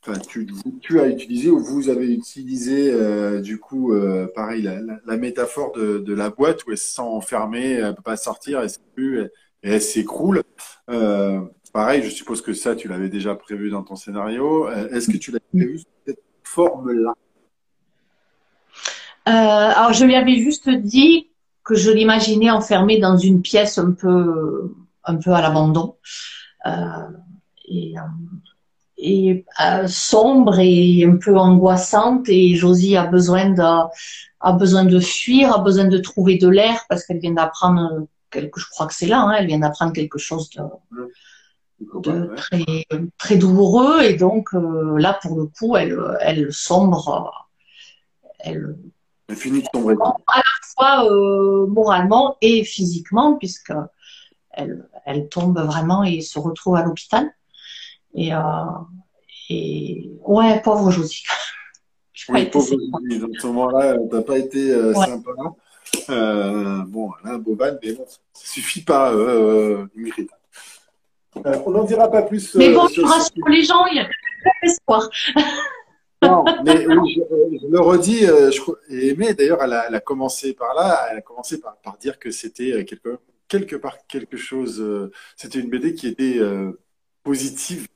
enfin, tu, tu, as utilisé ou vous avez utilisé euh, du coup, euh, pareil, la, la, métaphore de, de, la boîte où elle se sent enfermée, elle peut pas sortir, elle plus, et elle s'écroule. Euh, pareil, je suppose que ça, tu l'avais déjà prévu dans ton scénario. Est-ce que tu l'as prévu cette forme-là? Alors, je lui avais juste dit que je l'imaginais enfermée dans une pièce un peu, un peu à l'abandon. Euh, et, euh, et euh, sombre et un peu angoissante et Josie a besoin de a besoin de fuir, a besoin de trouver de l'air parce qu'elle vient d'apprendre quelque je crois que c'est là hein, elle vient d'apprendre quelque chose de, de très très douloureux et donc euh, là pour le coup elle elle sombre elle elle finit de tomber. À la fois euh, moralement et physiquement, puisque elle, elle, tombe vraiment et se retrouve à l'hôpital. Et, euh, et ouais, pauvre Josie. oui, pauvre Josie. Dans ce moment-là, t'as pas été euh, sympa. Euh, bon, là, Boban, mais bon, ça suffit pas, euh, on n'en dira pas plus. Mais bon, sur, rassure les gens, il y a pas d'espoir. Non, mais oui, je, le redis, euh, je, et d'ailleurs, elle, a, commencé par là, elle a commencé par, dire que c'était euh, quelque, quelque part quelque chose, euh, c'était une BD qui était positive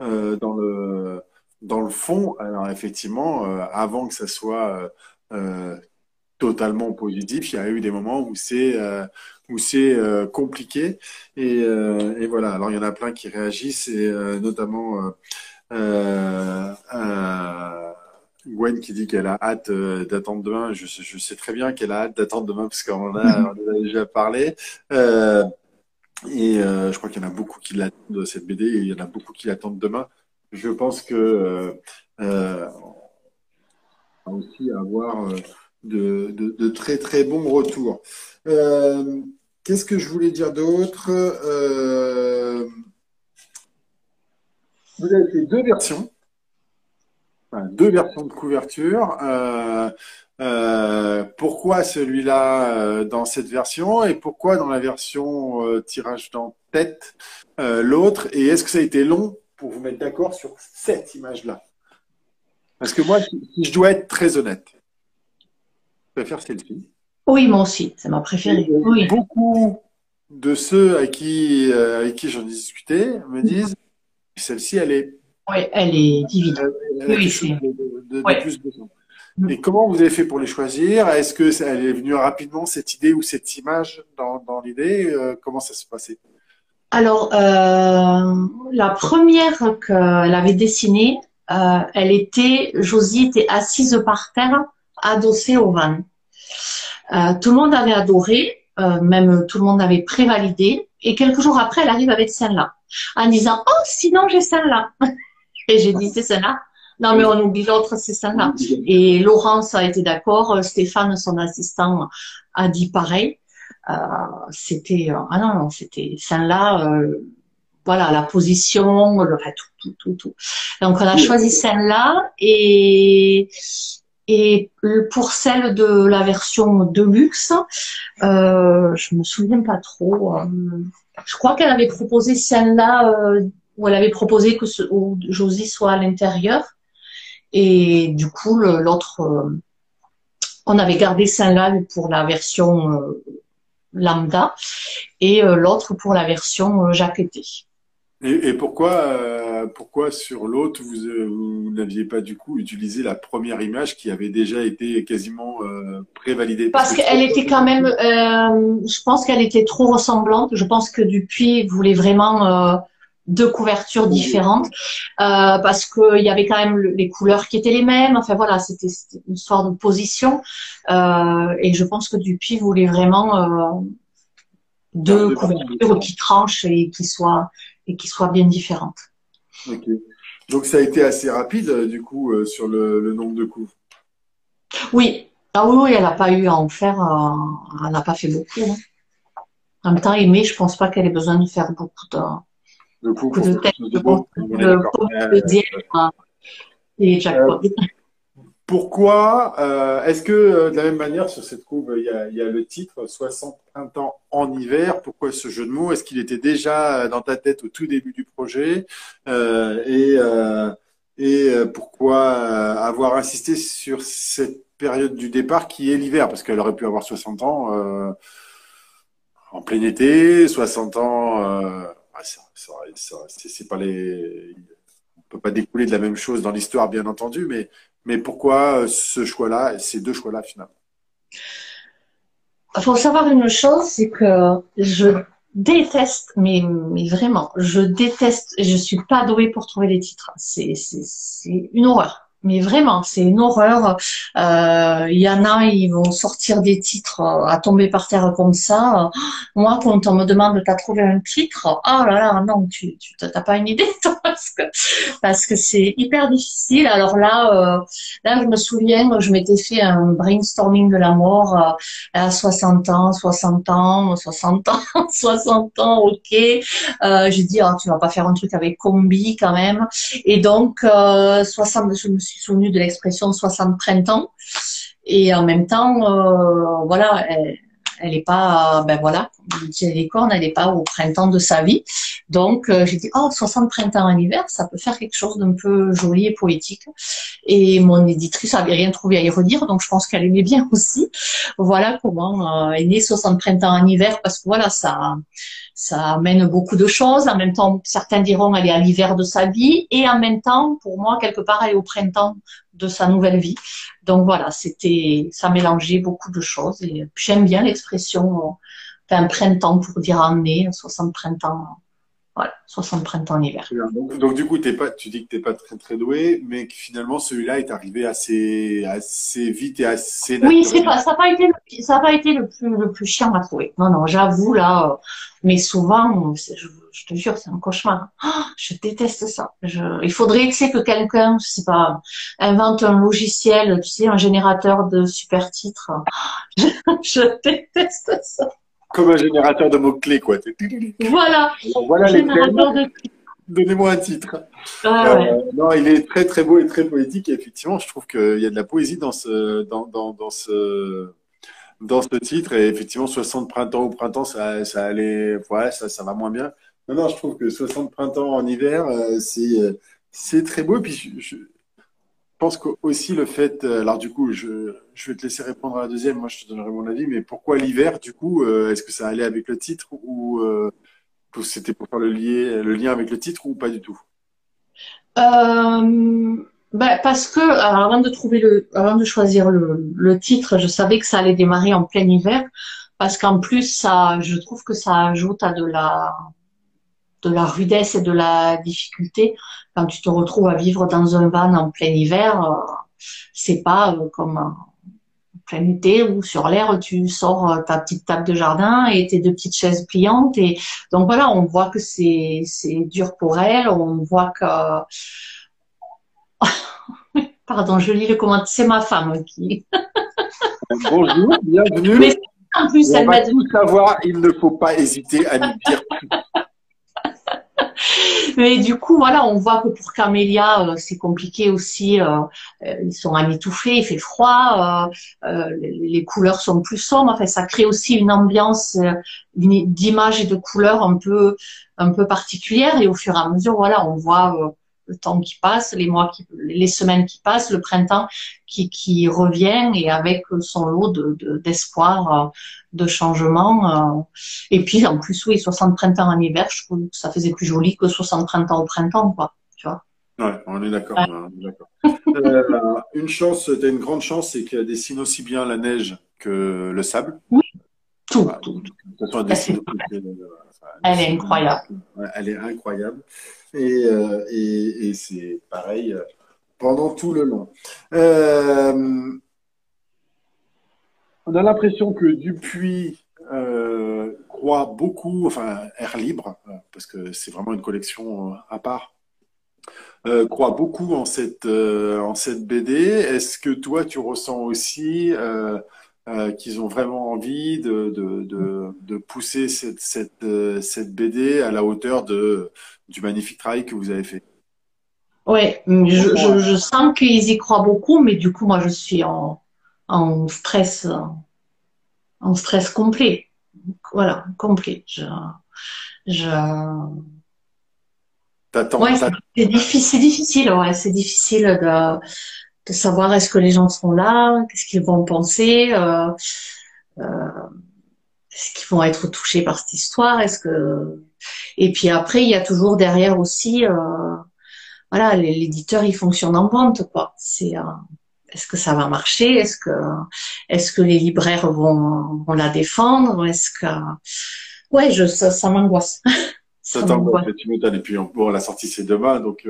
dans, le, dans le fond. Alors, effectivement, avant que ça soit totalement positif, il y a eu des moments où c'est où c'est compliqué. Et, et, voilà, alors il y en a plein qui réagissent, et notamment euh, euh, Gwen qui dit qu'elle a hâte euh, d'attendre demain. Je, je, sais très bien qu'elle a hâte d'attendre demain parce qu'on a, on a déjà parlé. Euh, et je crois qu'il y en a beaucoup qui l'attendent de cette BD et il y en a beaucoup qui l'attendent demain. Je pense que on va aussi avoir de, de, de, très très bons retours. Qu'est-ce que je voulais dire d'autre? Vous avez fait deux versions, deux versions de couverture. Euh, euh, pourquoi celui-là euh, dans cette version et pourquoi dans la version tirage dans tête l'autre? Et est-ce que ça a été long pour vous mettre d'accord sur cette image-là? Parce que moi, si, je dois être très honnête, je préfère celle-ci. Oui, moi aussi, c'est ma préférée. Beaucoup de ceux à qui, avec qui j'en ai discuté me disent celle-ci, elle est. Oui, elle est divine. oui, Et comment vous avez fait pour les choisir? Est-ce que ça, elle est venue rapidement cette idée ou cette image dans, l'idée? Euh, Comment ça se passait? Alors, euh, la première qu'elle avait dessinée, euh, elle était, Josie était assise par terre, adossée au van. tout le monde avait adoré, même tout le monde avait prévalidé. Et quelques jours après, elle arrive avec celle-là en disant Oh, sinon j'ai celle-là. Et j'ai dit C'est celle-là. Non, mais on oublie l'autre, c'est celle-là. Et Laurence a été d'accord. Stéphane, son assistant, a dit pareil. Euh, c'était euh, ah non non c'était celle-là euh, voilà la position le tout tout tout tout donc on a choisi celle-là et Et pour celle de la version Deluxe, euh, je me souviens pas trop. Euh, je crois qu'elle avait proposé celle-là euh, où elle avait proposé que ce, Josie soit à l'intérieur. Et du coup, l'autre, euh, on avait gardé celle-là pour la version euh, lambda et l'autre pour la version jaquettée. Et, pourquoi, euh, pourquoi sur l'autre, vous, euh, vous n'aviez pas du coup utilisé la première image qui avait déjà été quasiment euh, prévalidée Parce, qu'elle était quand même, je pense qu'elle était trop ressemblante. Je pense que Dupuis voulait vraiment deux couvertures différentes parce qu'il y avait quand même les couleurs qui étaient les mêmes. Enfin voilà, c'était une sorte de position. et je pense que Dupuis voulait vraiment deux couvertures qui tranchent et qui soient et qui soient bien différentes. Ok. Donc ça a été assez rapide euh, du coup euh, sur le, nombre de coups. Oui. Ah oui, elle n'a pas eu à en faire, euh, elle n'a pas fait beaucoup. Hein. En même temps, Aimée, je pense pas qu'elle ait besoin de faire beaucoup de, de, coups, de de, de, pourquoi euh, Est-ce que euh, de la même manière sur cette couve, il y a, le titre 60 printemps en hiver Pourquoi ce jeu de mots? Est-ce qu'il était déjà dans ta tête au tout début du projet? Euh, Et, et pourquoi avoir insisté sur cette période du départ qui est l'hiver? Parce qu'elle aurait pu avoir 60 ans en plein été, 60 ans. c'est pas on peut pas découler de la même chose dans l'histoire, bien entendu, mais mais pourquoi euh, ce choix-là, ces deux choix-là finalement? Il faut savoir une chose, c'est que je déteste, mais, vraiment, je déteste, je suis pas douée pour trouver des titres. C'est une horreur mais vraiment, c'est une horreur. Euh, il y en a, ils vont sortir des titres euh, à tomber par terre comme ça. Moi, quand on me demande, t'as trouvé un titre? Oh là là, non, tu, t'as pas une idée, parce que parce que c'est hyper difficile. Alors là, euh, là, je me souviens, je m'étais fait un brainstorming de la mort euh, à 60 ans, 60 ans, 60 ans, 60 ans, ok. J'ai dit, oh, tu vas pas faire un truc avec combi quand même. Et donc, 60, je me suis suis souvenu de l'expression 60 printemps. Et en même temps, euh, voilà, elle, elle est pas, ben voilà, les cornes, elle n'est pas au printemps de sa vie. Donc, euh, j'ai dit, oh, 60 printemps en hiver, ça peut faire quelque chose d'un peu joli et poétique. Et mon éditrice avait rien trouvé à y redire, donc je pense qu'elle aimait bien aussi. Voilà comment euh, est né 60 printemps en hiver, parce que voilà, ça, ça amène beaucoup de choses. En même temps, certains diront elle est à l'hiver de sa vie, et en même temps, pour moi, quelque part, elle est au printemps de sa nouvelle vie. Donc voilà, c'était, ça mélangeait beaucoup de choses. Et j'aime bien l'expression, un printemps pour dire année, 60 printemps. Voilà, 60 printemps en hiver. Donc, du coup, t'es pas, tu dis que tu n'es pas très très doué, mais que finalement celui-là est arrivé assez assez vite et assez. Oui, c'est pas, ça n'a pas été le, ça pas été le plus le plus chiant à trouver. Non non, j'avoue là, euh, mais souvent, je, je te jure, c'est un cauchemar. Oh, je déteste ça. Je, il faudrait que c'est que quelqu'un, je sais pas, invente un logiciel, tu sais, un générateur de super titres. Je, je déteste ça. Comme un générateur de mots-clés, quoi. Voilà. Voilà les. Donnez-moi un titre. Ah, ouais. euh, non, il est très très beau et très poétique. Et effectivement, je trouve qu'il y a de la poésie dans ce, dans, dans, dans ce, dans ce titre. Et effectivement, 60 printemps au printemps, ça, ça allait, ouais, ça, ça va moins bien. Non, non, je trouve que 60 printemps en hiver, euh, c'est, euh, c'est très beau. Et puis, je, je pense qu'aussi le fait, euh, alors du coup, je, je vais te laisser répondre à la deuxième, moi je te donnerai mon avis, mais pourquoi l'hiver, du coup, est-ce que ça allait avec le titre ou c'était pour faire le, lier, le lien avec le titre ou pas du tout? Ben, parce que avant de trouver le, avant de choisir le, le, titre, je savais que ça allait démarrer en plein hiver, parce qu'en plus ça, je trouve que ça ajoute à de la, de la rudesse et de la difficulté quand tu te retrouves à vivre dans un van en plein hiver. Euh, c'est pas euh, comme en plein été où sur l'air tu sors euh, ta petite table de jardin et tes deux petites chaises pliantes et donc voilà on voit que c'est c'est dur pour elle on voit que pardon je lis le commentaire c'est ma femme qui bonjour bienvenue Mais en plus elle m'a dit savoir il ne faut pas hésiter à nous dire Mais du coup, voilà, on voit que pour Camélia, euh, c'est compliqué aussi. Euh, euh, ils sont amitouflés, il fait froid, les, couleurs sont plus sombres. Enfin, ça crée aussi une ambiance d'image et de couleurs un peu, un peu particulière. Et au fur et à mesure, voilà, on voit le temps qui passe, les mois qui, les semaines qui passent, le printemps qui, qui revient et avec son lot de, d'espoir, de, changement. Euh. Et puis, en plus, oui, 60 printemps en hiver, je trouve que ça faisait plus joli que 60 printemps au printemps, quoi. Tu vois. Ouais, on est d'accord. euh, une chance, tu as une grande chance, c'est qu'elle dessine aussi bien la neige que le sable. Oui, tout. tout, elle est incroyable. Elle est incroyable. Euh, et, et, c'est pareil euh, pendant tout le long. Euh, on a l'impression que Dupuis croit beaucoup, enfin Air Libre, parce que c'est vraiment une collection à part, croit beaucoup en cette, en cette BD. Est-ce que toi, tu ressens aussi euh, qu'ils ont vraiment envie de, de, de, de pousser cette, cette, euh, cette, BD à la hauteur de, du magnifique travail que vous avez fait. Oui, je, je, je, sens qu'ils y croient beaucoup, mais du coup, moi, je suis en, en stress, en stress complet. Voilà, complet. Je, je... Ouais, c'est difficile, difficile, ouais, c'est difficile de, de savoir est-ce que les gens seront là, qu'est-ce qu'ils vont penser, euh, euh, est-ce qu'ils vont être touchés par cette histoire, est-ce que et puis après il y a toujours derrière aussi euh, voilà l'éditeur il fonctionne en vente quoi. C'est euh, est-ce que ça va marcher, est-ce que est-ce que les libraires vont, vont la défendre, est-ce que ouais je ça, ça m'angoisse. ça, t'angoisse, tu m'étonnes et puis bon la sortie c'est demain donc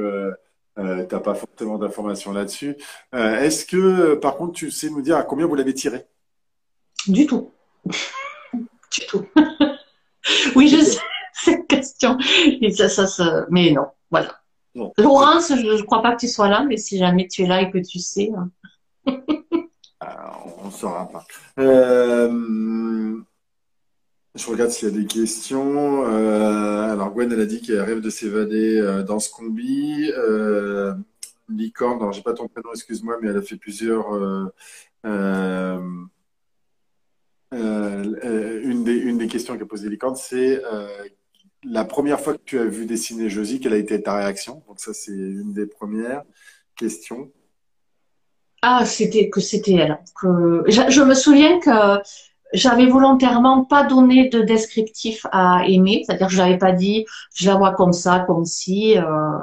euh, tu n'as pas forcément d'informations là-dessus. Euh, est-ce que, par contre, tu sais nous dire à combien vous l'avez tiré? Du tout. du tout. oui, je sais cette question. Mais non, voilà. Laurence, je ne crois pas que tu sois là, mais si jamais tu es là et que tu sais. Hein. on ne saura pas. Euh, je regarde s'il y a des questions. Euh, alors Gwen, elle a dit qu'elle rêve de s'évader euh, dans ce combi. Euh, Licorne, alors j'ai pas ton prénom, excuse-moi, mais elle a fait plusieurs. Une, des, une des questions qu'a posé Licorne, c'est la première fois que tu as vu dessiner Josie, quelle a été ta réaction? Donc ça, c'est une des premières questions. Ah, c'était que c'était elle. Je, me souviens que j'avais volontairement pas donné de descriptif à aimer, c'est-à-dire que je n'avais pas dit je la vois comme ça, comme si. Euh,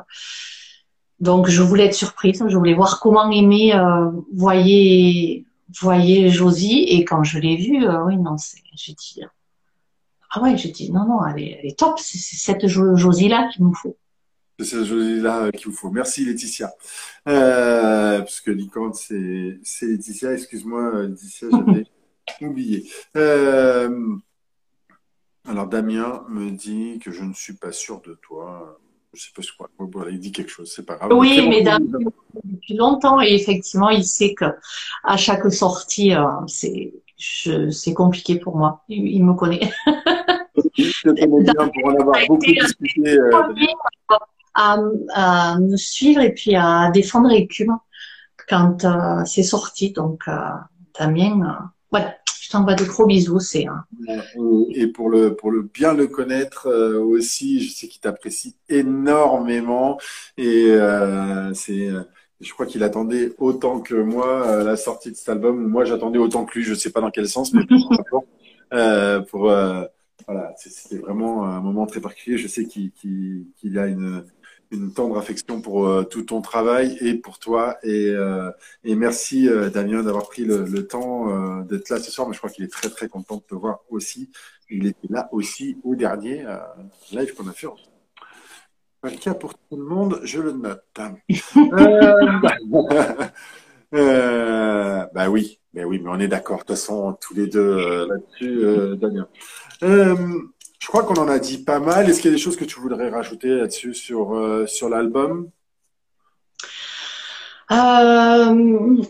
donc je voulais être surprise, je voulais voir comment aimer euh, voyait voyait Josie et quand je l'ai vue, euh, oui non, j'ai dit ah ouais, j'ai dit non non, elle est, elle est top, c'est cette Josie là qu'il nous faut. C'est cette Josie là qu'il vous faut. Merci Laetitia. Euh, parce que Licante c'est c'est Laetitia, excuse-moi Laetitia, j'avais oublié. Euh, alors Damien me dit que je ne suis pas sûr de toi. Je sais pas ce quoi. il dit quelque chose, c'est pas grave. Oui, mais depuis longtemps et effectivement, il sait que à chaque sortie, euh, c'est c'est compliqué pour moi. Il, me connaît. pour en avoir beaucoup discuté. Euh, à, à, me suivre et puis à défendre Écume quand c'est sorti. Donc Damien voilà, je t'envoie de gros bisous. C'est et pour le pour le bien le connaître euh, aussi, je sais qu'il t'apprécie énormément et euh, c'est euh, je crois qu'il attendait autant que moi la sortie de cet album. Moi, j'attendais autant que lui. Je sais pas dans quel sens, mais pour, pour voilà, c'était vraiment un moment très particulier. Je sais qu'il qu'il a une une tendre affection pour euh, tout ton travail et pour toi. Et, euh, merci euh, Damien d'avoir pris le, temps d'être là ce soir. Mais je crois qu'il est très très content de te voir aussi. Il était là aussi au dernier live qu'on a fait. Pas le cas pour tout le monde, je le note. bah oui, mais oui, mais on est d'accord. De toute façon, tous les deux là-dessus, Damien. Je crois qu'on en a dit pas mal. Est-ce qu'il y a des choses que tu voudrais rajouter là-dessus sur, euh, sur l'album? Euh,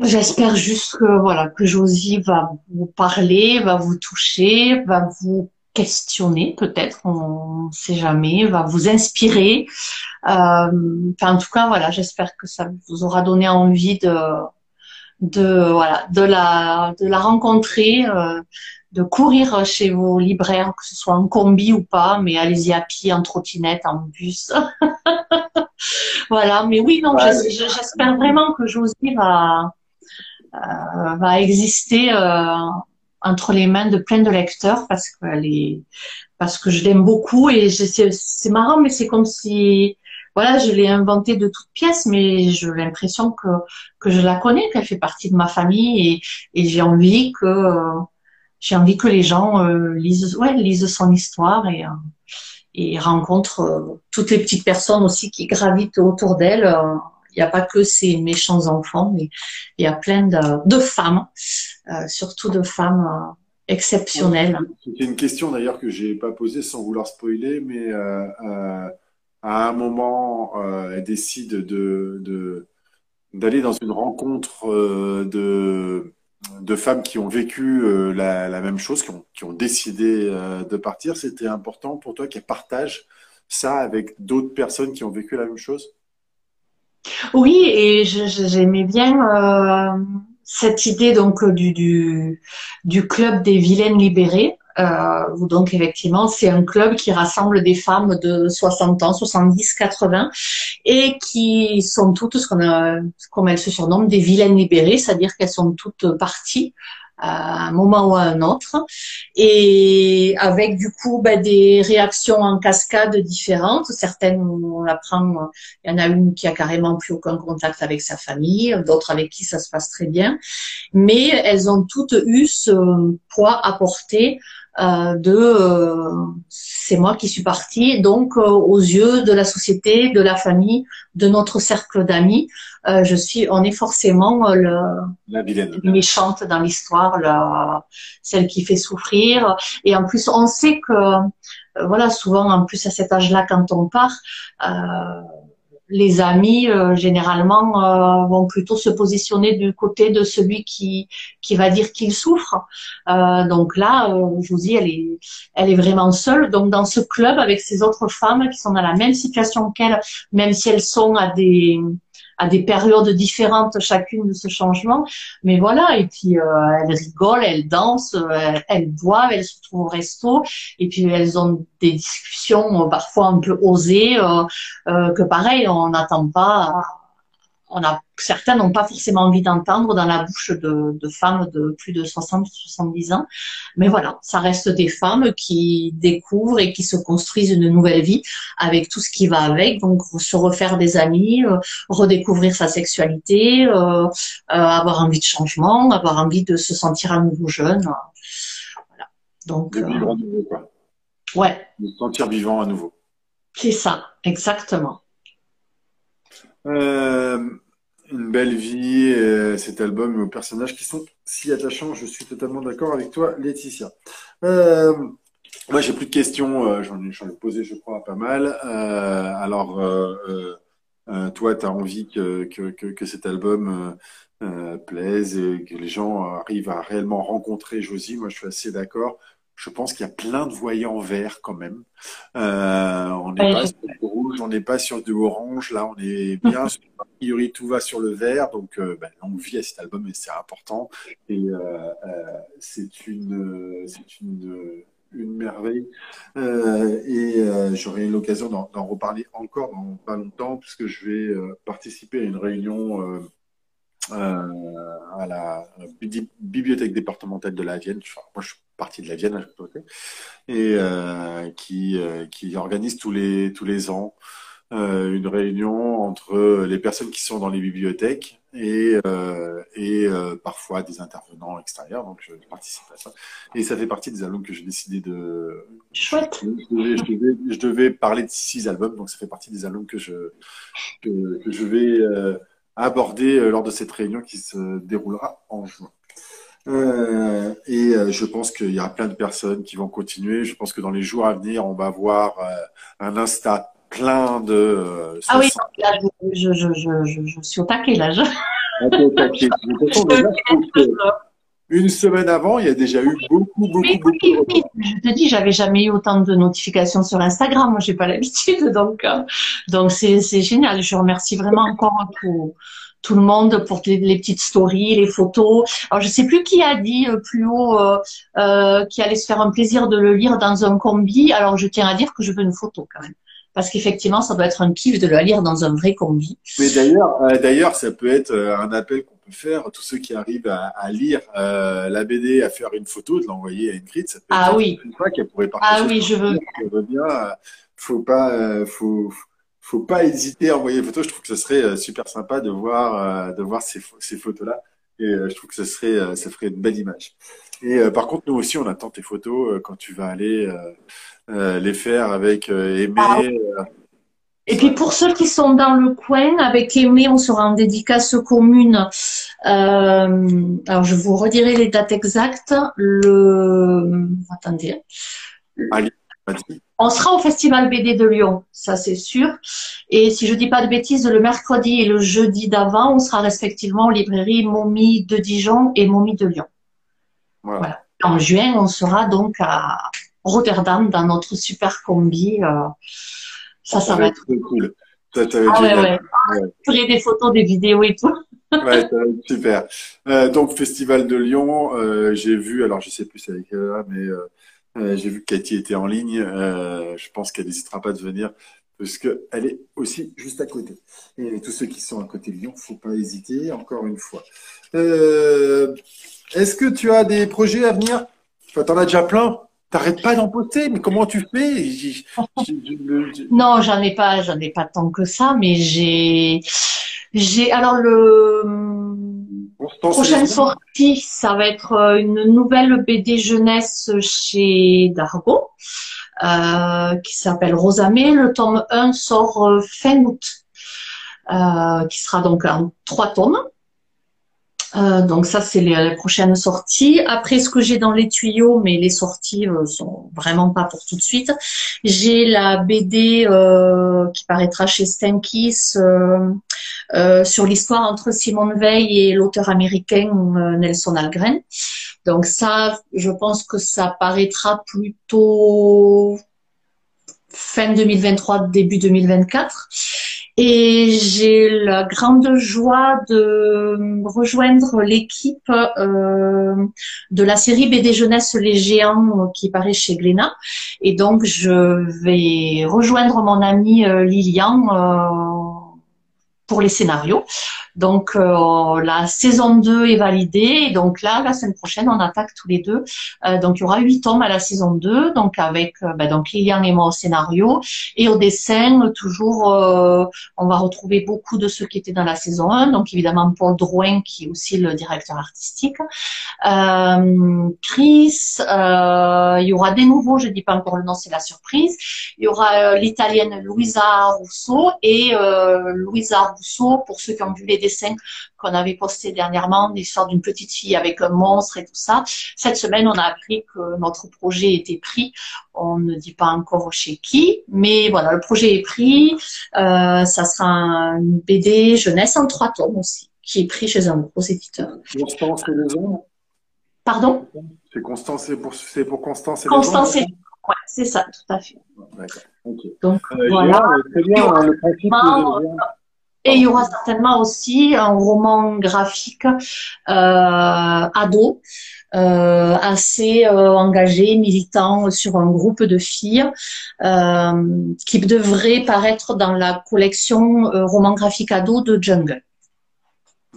J'espère juste que voilà que Josie va vous parler, va vous toucher, va vous questionner peut-être, on ne sait jamais, va vous inspirer. Euh, en tout cas, voilà, j'espère que ça vous aura donné envie de de voilà de la de la rencontrer, euh, de courir chez vos libraires, que ce soit en combi ou pas, mais allez-y à pied, en trottinette, en bus. voilà, mais oui, non, j'espère vraiment que Josie va euh, va exister euh, entre les mains de plein de lecteurs parce qu'elle est parce que je l'aime beaucoup et c'est marrant, mais c'est comme si voilà, je l'ai inventée de toutes pièces, mais j'ai l'impression que que je la connais, qu'elle fait partie de ma famille et, et j'ai envie que j'ai envie que les gens euh, lisent ouais lisent son histoire et euh, et rencontrent euh, toutes les petites personnes aussi qui gravitent autour d'elle. Il n'y a pas que ces méchants enfants, mais il y a plein de, de femmes, surtout de femmes exceptionnelles. C'est une question d'ailleurs que j'ai pas posée sans vouloir spoiler, mais à un moment, euh, elle décide de, d'aller dans une rencontre euh, de, de femmes qui ont vécu euh, la, même chose, qui ont, décidé de partir. C'était important pour toi qu'elle partage ça avec d'autres personnes qui ont vécu la même chose? Oui, et j'aimais bien cette idée donc du club des vilaines libérées. Euh, donc effectivement, c'est un club qui rassemble des femmes de 60 ans, 70, 80, et qui sont toutes ce qu'on a, comme elles se surnomment, des vilaines libérées, c'est-à-dire qu'elles sont toutes parties à un moment ou à un autre, et avec du coup ben, des réactions en cascade différentes. Certaines, on apprend, il y en a une qui a carrément plus aucun contact avec sa famille, d'autres avec qui ça se passe très bien, mais elles ont toutes eu ce poids apporté euh, de euh, c'est moi qui suis partie, donc euh, aux yeux de la société, de la famille, de notre cercle d'amis, je suis, on est forcément le, la méchante dans l'histoire, celle qui fait souffrir. Et en plus, on sait que, voilà, souvent, en plus à cet âge-là, quand on part, les amis euh, généralement euh, vont plutôt se positionner du côté de celui qui qui va dire qu'il souffre. Euh, donc là, vous dis, elle est elle est vraiment seule. Donc dans ce club avec ces autres femmes qui sont dans la même situation qu'elle, même si elles sont à des à des périodes différentes chacune de ce changement. Mais voilà, et puis euh, elles rigolent, elles dansent, euh, elles, boivent, elles se trouvent au resto, et puis elles ont des discussions euh, parfois un peu osées, que pareil, on n'attend pas on a, certains n'ont pas forcément envie d'entendre dans la bouche de, de, femmes de plus de 60 70 ans. Mais voilà, ça reste des femmes qui découvrent et qui se construisent une nouvelle vie avec tout ce qui va avec. Donc, se refaire des amis, euh, redécouvrir sa sexualité, euh, euh, avoir envie de changement, avoir envie de se sentir à nouveau jeune. Voilà. Donc, de vivre à nouveau, quoi. Ouais. De se sentir vivant à nouveau. C'est ça, exactement. Euh, une belle vie, euh, cet album aux personnages qui sont si attachants. Je suis totalement d'accord avec toi, Laetitia. Euh, moi, j'ai plus de questions. J'en ai, ai, posé, je crois, pas mal. alors, toi, tu as envie que, que, que, que cet album plaise et que les gens arrivent à réellement rencontrer Josie. Moi, je suis assez d'accord. Je pense qu'il y a plein de voyants verts quand même. Euh, on n'est pas rouge, on n'est pas sur du orange. Là, on est bien. a priori, tout va sur le vert. Donc, euh, ben, longue vie à cet album et c'est important. Et euh, euh c'est une, c'est une, une merveille. Euh, et j'aurai l'occasion d'en reparler encore dans pas longtemps puisque je vais participer à une réunion à la bibliothèque départementale de la Vienne. moi, je suis partie de la Vienne et euh, qui, euh, qui organise tous les tous les ans une réunion entre les personnes qui sont dans les bibliothèques et, et parfois des intervenants extérieurs. Donc, je participe à ça. Et ça fait partie des albums que j'ai décidé de. Chouette. Je devais, parler de six albums, donc ça fait partie des albums que je, que, que je vais euh, lors de cette réunion qui se déroulera en juin. Euh, et euh, je pense qu'il y aura plein de personnes qui vont continuer. Je pense que dans les jours à venir, on va voir un Insta plein de. ah oui, je, je, je, je, suis au taquet là. Je... une semaine avant, il y a déjà eu beaucoup, beaucoup, oui, beaucoup. Oui, oui. Je te dis, j'avais jamais eu autant de notifications sur Instagram. Moi, j'ai pas l'habitude, donc euh, donc c'est c'est génial. Je remercie vraiment encore tout tout le monde pour les, les, petites stories, les photos. Alors je sais plus qui a dit euh, plus haut euh, euh, qui allait se faire un plaisir de le lire dans un combi. Alors je tiens à dire que je veux une photo quand même. Parce qu'effectivement, ça doit être un kiff de le lire dans un vrai combi. Mais d'ailleurs, euh, d'ailleurs, ça peut être euh, un appel qu'on peut faire tous ceux qui arrivent à, à lire euh, la BD, à faire une photo, de l'envoyer à Ingrid. Ça peut ah être oui. Une fois qu'elle pourrait partager. Ah oui, je veux. Je veux bien. Faut pas, faut, faut pas hésiter à envoyer une photo. Je trouve que ce serait super sympa de voir, de voir ces, ces photos-là. Et je trouve que ce serait, ça ferait une belle image. Et par contre, nous aussi, on attend tes photos quand tu vas aller euh, les faire avec euh, Aimé. Ah, et puis pour ceux qui sont dans le coin, avec Aimé, on sera en dédicace commune. Euh, alors je vous redirai les dates exactes. Le attendez. Allez, on sera au Festival BD de Lyon, ça c'est sûr. Et si je dis pas de bêtises, le mercredi et le jeudi d'avant, on sera respectivement aux librairies Momie de Dijon et Momie de Lyon. Voilà. voilà. En juin, on sera donc à Rotterdam dans notre super combi. Euh, ça, ça, va être cool. Ça, ça va être ah, génial. Ouais, ouais. ouais. ferai des photos, des vidéos et tout. ouais, ça va être super. Euh, donc, Festival de Lyon, euh, j'ai vu, alors je sais plus avec elle, mais euh, j'ai vu que Cathy était en ligne. je pense qu'elle n'hésitera pas de venir parce qu'elle est aussi juste à côté. Et tous ceux qui sont à côté de Lyon, faut pas hésiter, encore une fois. Est-ce que tu as des projets à venir? Enfin, t'en as déjà plein? T'arrêtes pas d'en poster, mais comment tu fais? Non, j'en ai pas, j'en ai pas tant que ça, mais j'ai, j'ai, alors le prochaine sortie, ça va être une nouvelle BD jeunesse chez Dargo, euh, qui s'appelle Rosamé. Le tome 1 sort fin août, euh, qui sera donc en trois tomes. Euh, donc ça, c'est les, prochaines sorties. Après, ce que j'ai dans les tuyaux, mais les sorties euh, sont vraiment pas pour tout de suite. J'ai la BD euh, qui paraîtra chez Stankis euh, sur l'histoire entre Simone Veil et l'auteur américain Nelson Algren. Donc ça, je pense que ça paraîtra plutôt fin 2023, début 2024. Et j'ai la grande joie de rejoindre l'équipe euh, de la série BD Jeunesse Les Géants qui paraît chez Glénat. Et donc, je vais rejoindre mon ami euh, Lilian euh, pour les scénarios. Donc euh, la saison 2 est validée et donc là la semaine prochaine on attaque tous les deux. Euh, donc il y aura huit tomes à la saison 2 donc avec euh, bah, donc Lilian et moi au scénario et au dessin toujours euh, on va retrouver beaucoup de ceux qui étaient dans la saison 1 donc évidemment Paul Drouin qui est aussi le directeur artistique. Euh, Chris, il y aura des nouveaux, je dis pas encore le nom, c'est la surprise. Il y aura l'italienne Louisa Rousseau et Louisa Rousseau pour ceux qui ont vu les dessins qu'on avait postés dernièrement, l'histoire d'une petite fille avec un monstre et tout ça. Cette semaine, on a appris que notre projet était pris. On ne dit pas encore chez qui, mais voilà, le projet est pris. Euh, ça sera une BD jeunesse en trois tomes aussi, qui est pris chez un gros éditeur. Constance et les ombres Pardon? C'est Constance, c'est pour, Constance et Constance et Ouais, c'est ça, tout à fait. Okay. Donc, euh, voilà. Très bien, hein, le principe. Et il y aura certainement aussi un roman graphique euh, ado, euh, assez euh, engagé, militant sur un groupe de filles qui devrait paraître dans la collection roman graphique ado de Jungle.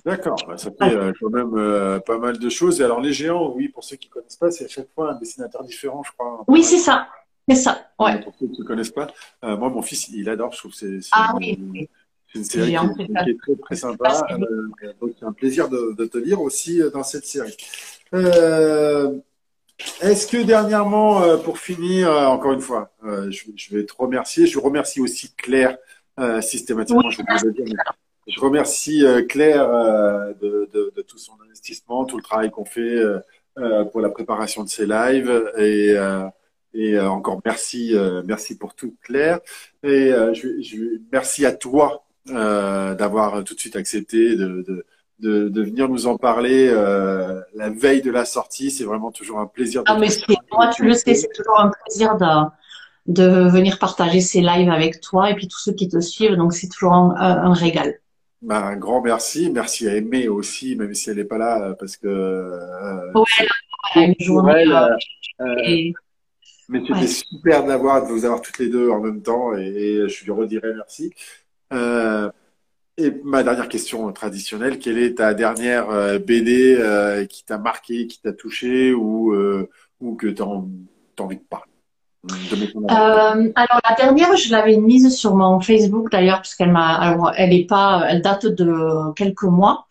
D'accord, bah, ça fait euh, quand même euh, pas mal de choses. Et alors les géants, oui, pour ceux qui connaissent pas, c'est à chaque fois un dessinateur différent, je crois. Oui, c'est ça, c'est ça. Ouais. Pour ceux qui ne connaissent pas, moi mon fils, il adore. Je trouve c'est ah oui. oui. C'est une série qui, qui, est très, très sympa. Euh, donc, c'est un plaisir de, de, te lire aussi dans cette série. Euh, Est-ce que dernièrement, euh, pour finir, encore une fois, je, je, vais te remercier. Je remercie aussi Claire systématiquement. Oui, je, le dire, je, remercie Claire de, de, de, tout son investissement, tout le travail qu'on fait pour la préparation de ces lives et et encore merci, merci pour tout, Claire. Et je, je, merci à toi euh, d'avoir tout de suite accepté de, de, de, de venir nous en parler euh, la veille de la sortie. C'est vraiment toujours un plaisir. Ah, mais moi, tu le sais, c'est toujours un plaisir de, de venir partager ces lives avec toi et puis tous ceux qui te suivent. Donc, c'est toujours un, un régal. Bah, un grand merci. Merci à Aimée aussi, même si elle n'est pas là, parce que. Euh, ouais. Elle, euh, euh, et... Mais c'était ouais. super d'avoir, de vous avoir toutes les deux en même temps et, et je lui redirai merci. Euh, et ma dernière question traditionnelle, quelle est ta dernière euh, BD euh, qui t'a marqué, qui t'a touché ou, que tu as, envie de parler alors la dernière, je l'avais mise sur mon Facebook d'ailleurs parce qu'elle m'a, alors elle est pas, elle date de quelques mois,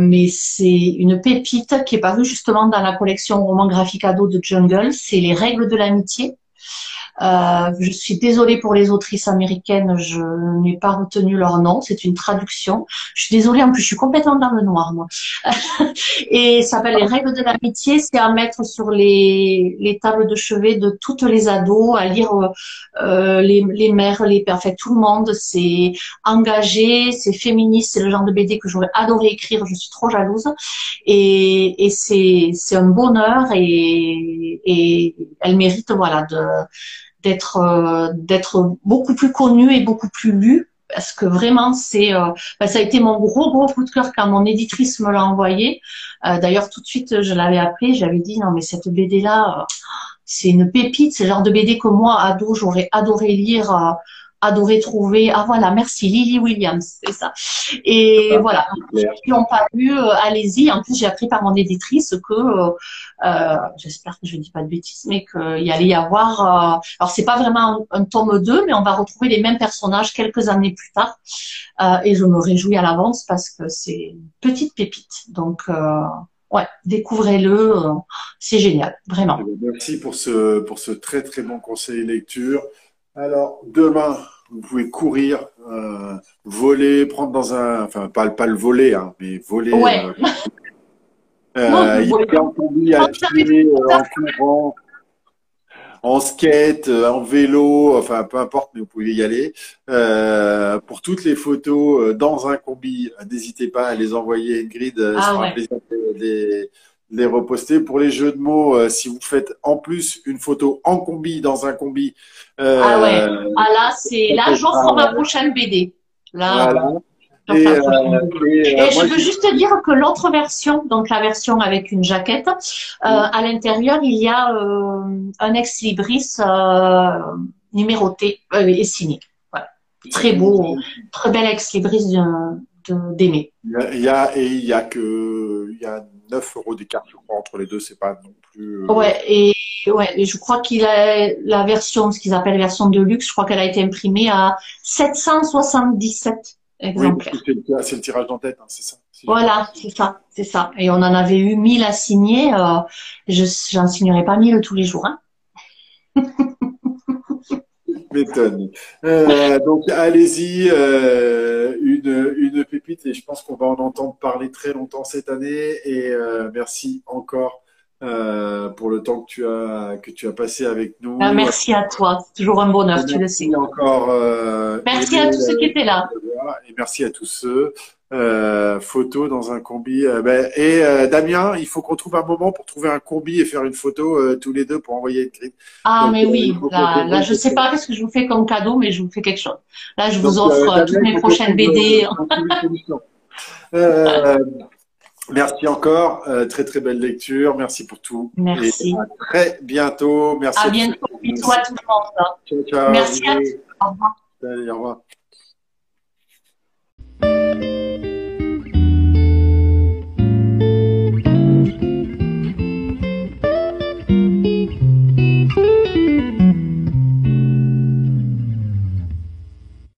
mais c'est une pépite qui est parue justement dans la collection roman graphique ado de Jungle. C'est les règles de l'amitié. Euh, je suis désolée pour les autrices américaines, je n'ai pas retenu leur nom, c'est une traduction. Je suis désolée, en plus je suis complètement dans le noir moi. et ça s'appelle Les règles de l'amitié, c'est à mettre sur les, les tables de chevet de toutes les ados, à lire euh, les, les mères, les pères, fait tout le monde. C'est engagé, c'est féministe, c'est le genre de BD que j'aurais adoré écrire, je suis trop jalouse. Et, et c'est un bonheur et, et elle mérite voilà de d'être euh, d'être beaucoup plus connu et beaucoup plus lu parce que vraiment c'est euh, bah, ça a été mon gros gros coup de cœur quand mon éditrice me l'a envoyé. Euh, D'ailleurs tout de suite je l'avais appelé, j'avais dit non mais cette BD là c'est une pépite, c'est le genre de BD que moi ado j'aurais adoré lire adoré trouver. Ah voilà, merci Lily Williams, c'est ça. Et ah, voilà, ceux qui l'ont pas lu, euh, allez-y. En plus, j'ai appris par mon éditrice que, euh, euh j'espère que je ne dis pas de bêtises, mais qu'il allait y avoir. Euh, alors c'est pas vraiment un, un, tome 2, mais on va retrouver les mêmes personnages quelques années plus tard. Euh, et je me réjouis à l'avance parce que c'est une petite pépite. Donc ouais, découvrez-le, c'est génial, vraiment. Merci pour ce pour ce très très bon conseil lecture. Alors, demain, vous pouvez courir, euh, voler, prendre dans un. Enfin, pas, pas le voler, hein, mais voler. Ouais. Euh, non, il y a en combi à pied, euh, en courant, en skate, euh, en vélo, enfin, peu importe, mais vous pouvez y aller. Euh, pour toutes les photos dans un combi, n'hésitez pas à les envoyer Ingrid. Ah, ouais. un plaisir de les, les reposter. Pour les jeux de mots, euh, si vous faites en plus une photo en combi dans un combi. Euh, ah ouais. Ah là, c'est là, j'en ferai ma prochaine BD. Là. Voilà. Et, euh, et, et je veux juste te dire que l'autre version, donc la version avec une jaquette, euh, à l'intérieur il y a un ex libris numéroté et signé. Voilà. Très beau, très bel ex libris d'aimer. Il y a et il y a que il y a 9 euros d'écart, je crois, entre les deux. C'est pas non plus. Euh... Ouais, et, ouais, et je crois qu'il a la version, ce qu'ils appellent la version de luxe, je crois qu'elle a été imprimée à 777 exemplaires. Oui, c'est le tirage d'en tête, hein, c'est ça. Voilà, c'est ça, c'est ça. Et on en avait eu 1000 à signer. Euh, je j'en signerai pas 1000 tous les jours. Hein. Euh, donc allez-y, euh, une, une pépite et je pense qu'on va en entendre parler très longtemps cette année. Et euh, merci encore pour le temps que tu as que tu as passé avec nous. Ah, merci à toi, c'est toujours un bonheur, merci tu le sais. Encore. Merci à tous ceux qui étaient là. Et merci à tous ceux euh, photo dans un combi. Euh, ben, et euh, Damien, il faut qu'on trouve un moment pour trouver un combi et faire une photo tous les deux pour envoyer une clé. Ah, Donc, mais oui, là, là je sais pas ce que je vous fais comme cadeau, mais je vous fais quelque chose. Là, je vous Donc, offre toutes mes prochaines BD. merci encore, très très belle lecture, merci pour tout. Merci. Et à très bientôt. Merci. À, à bientôt. Toi, tout le monde. Ciao, ciao. Merci à tous. Au revoir. Allez, au revoir. Música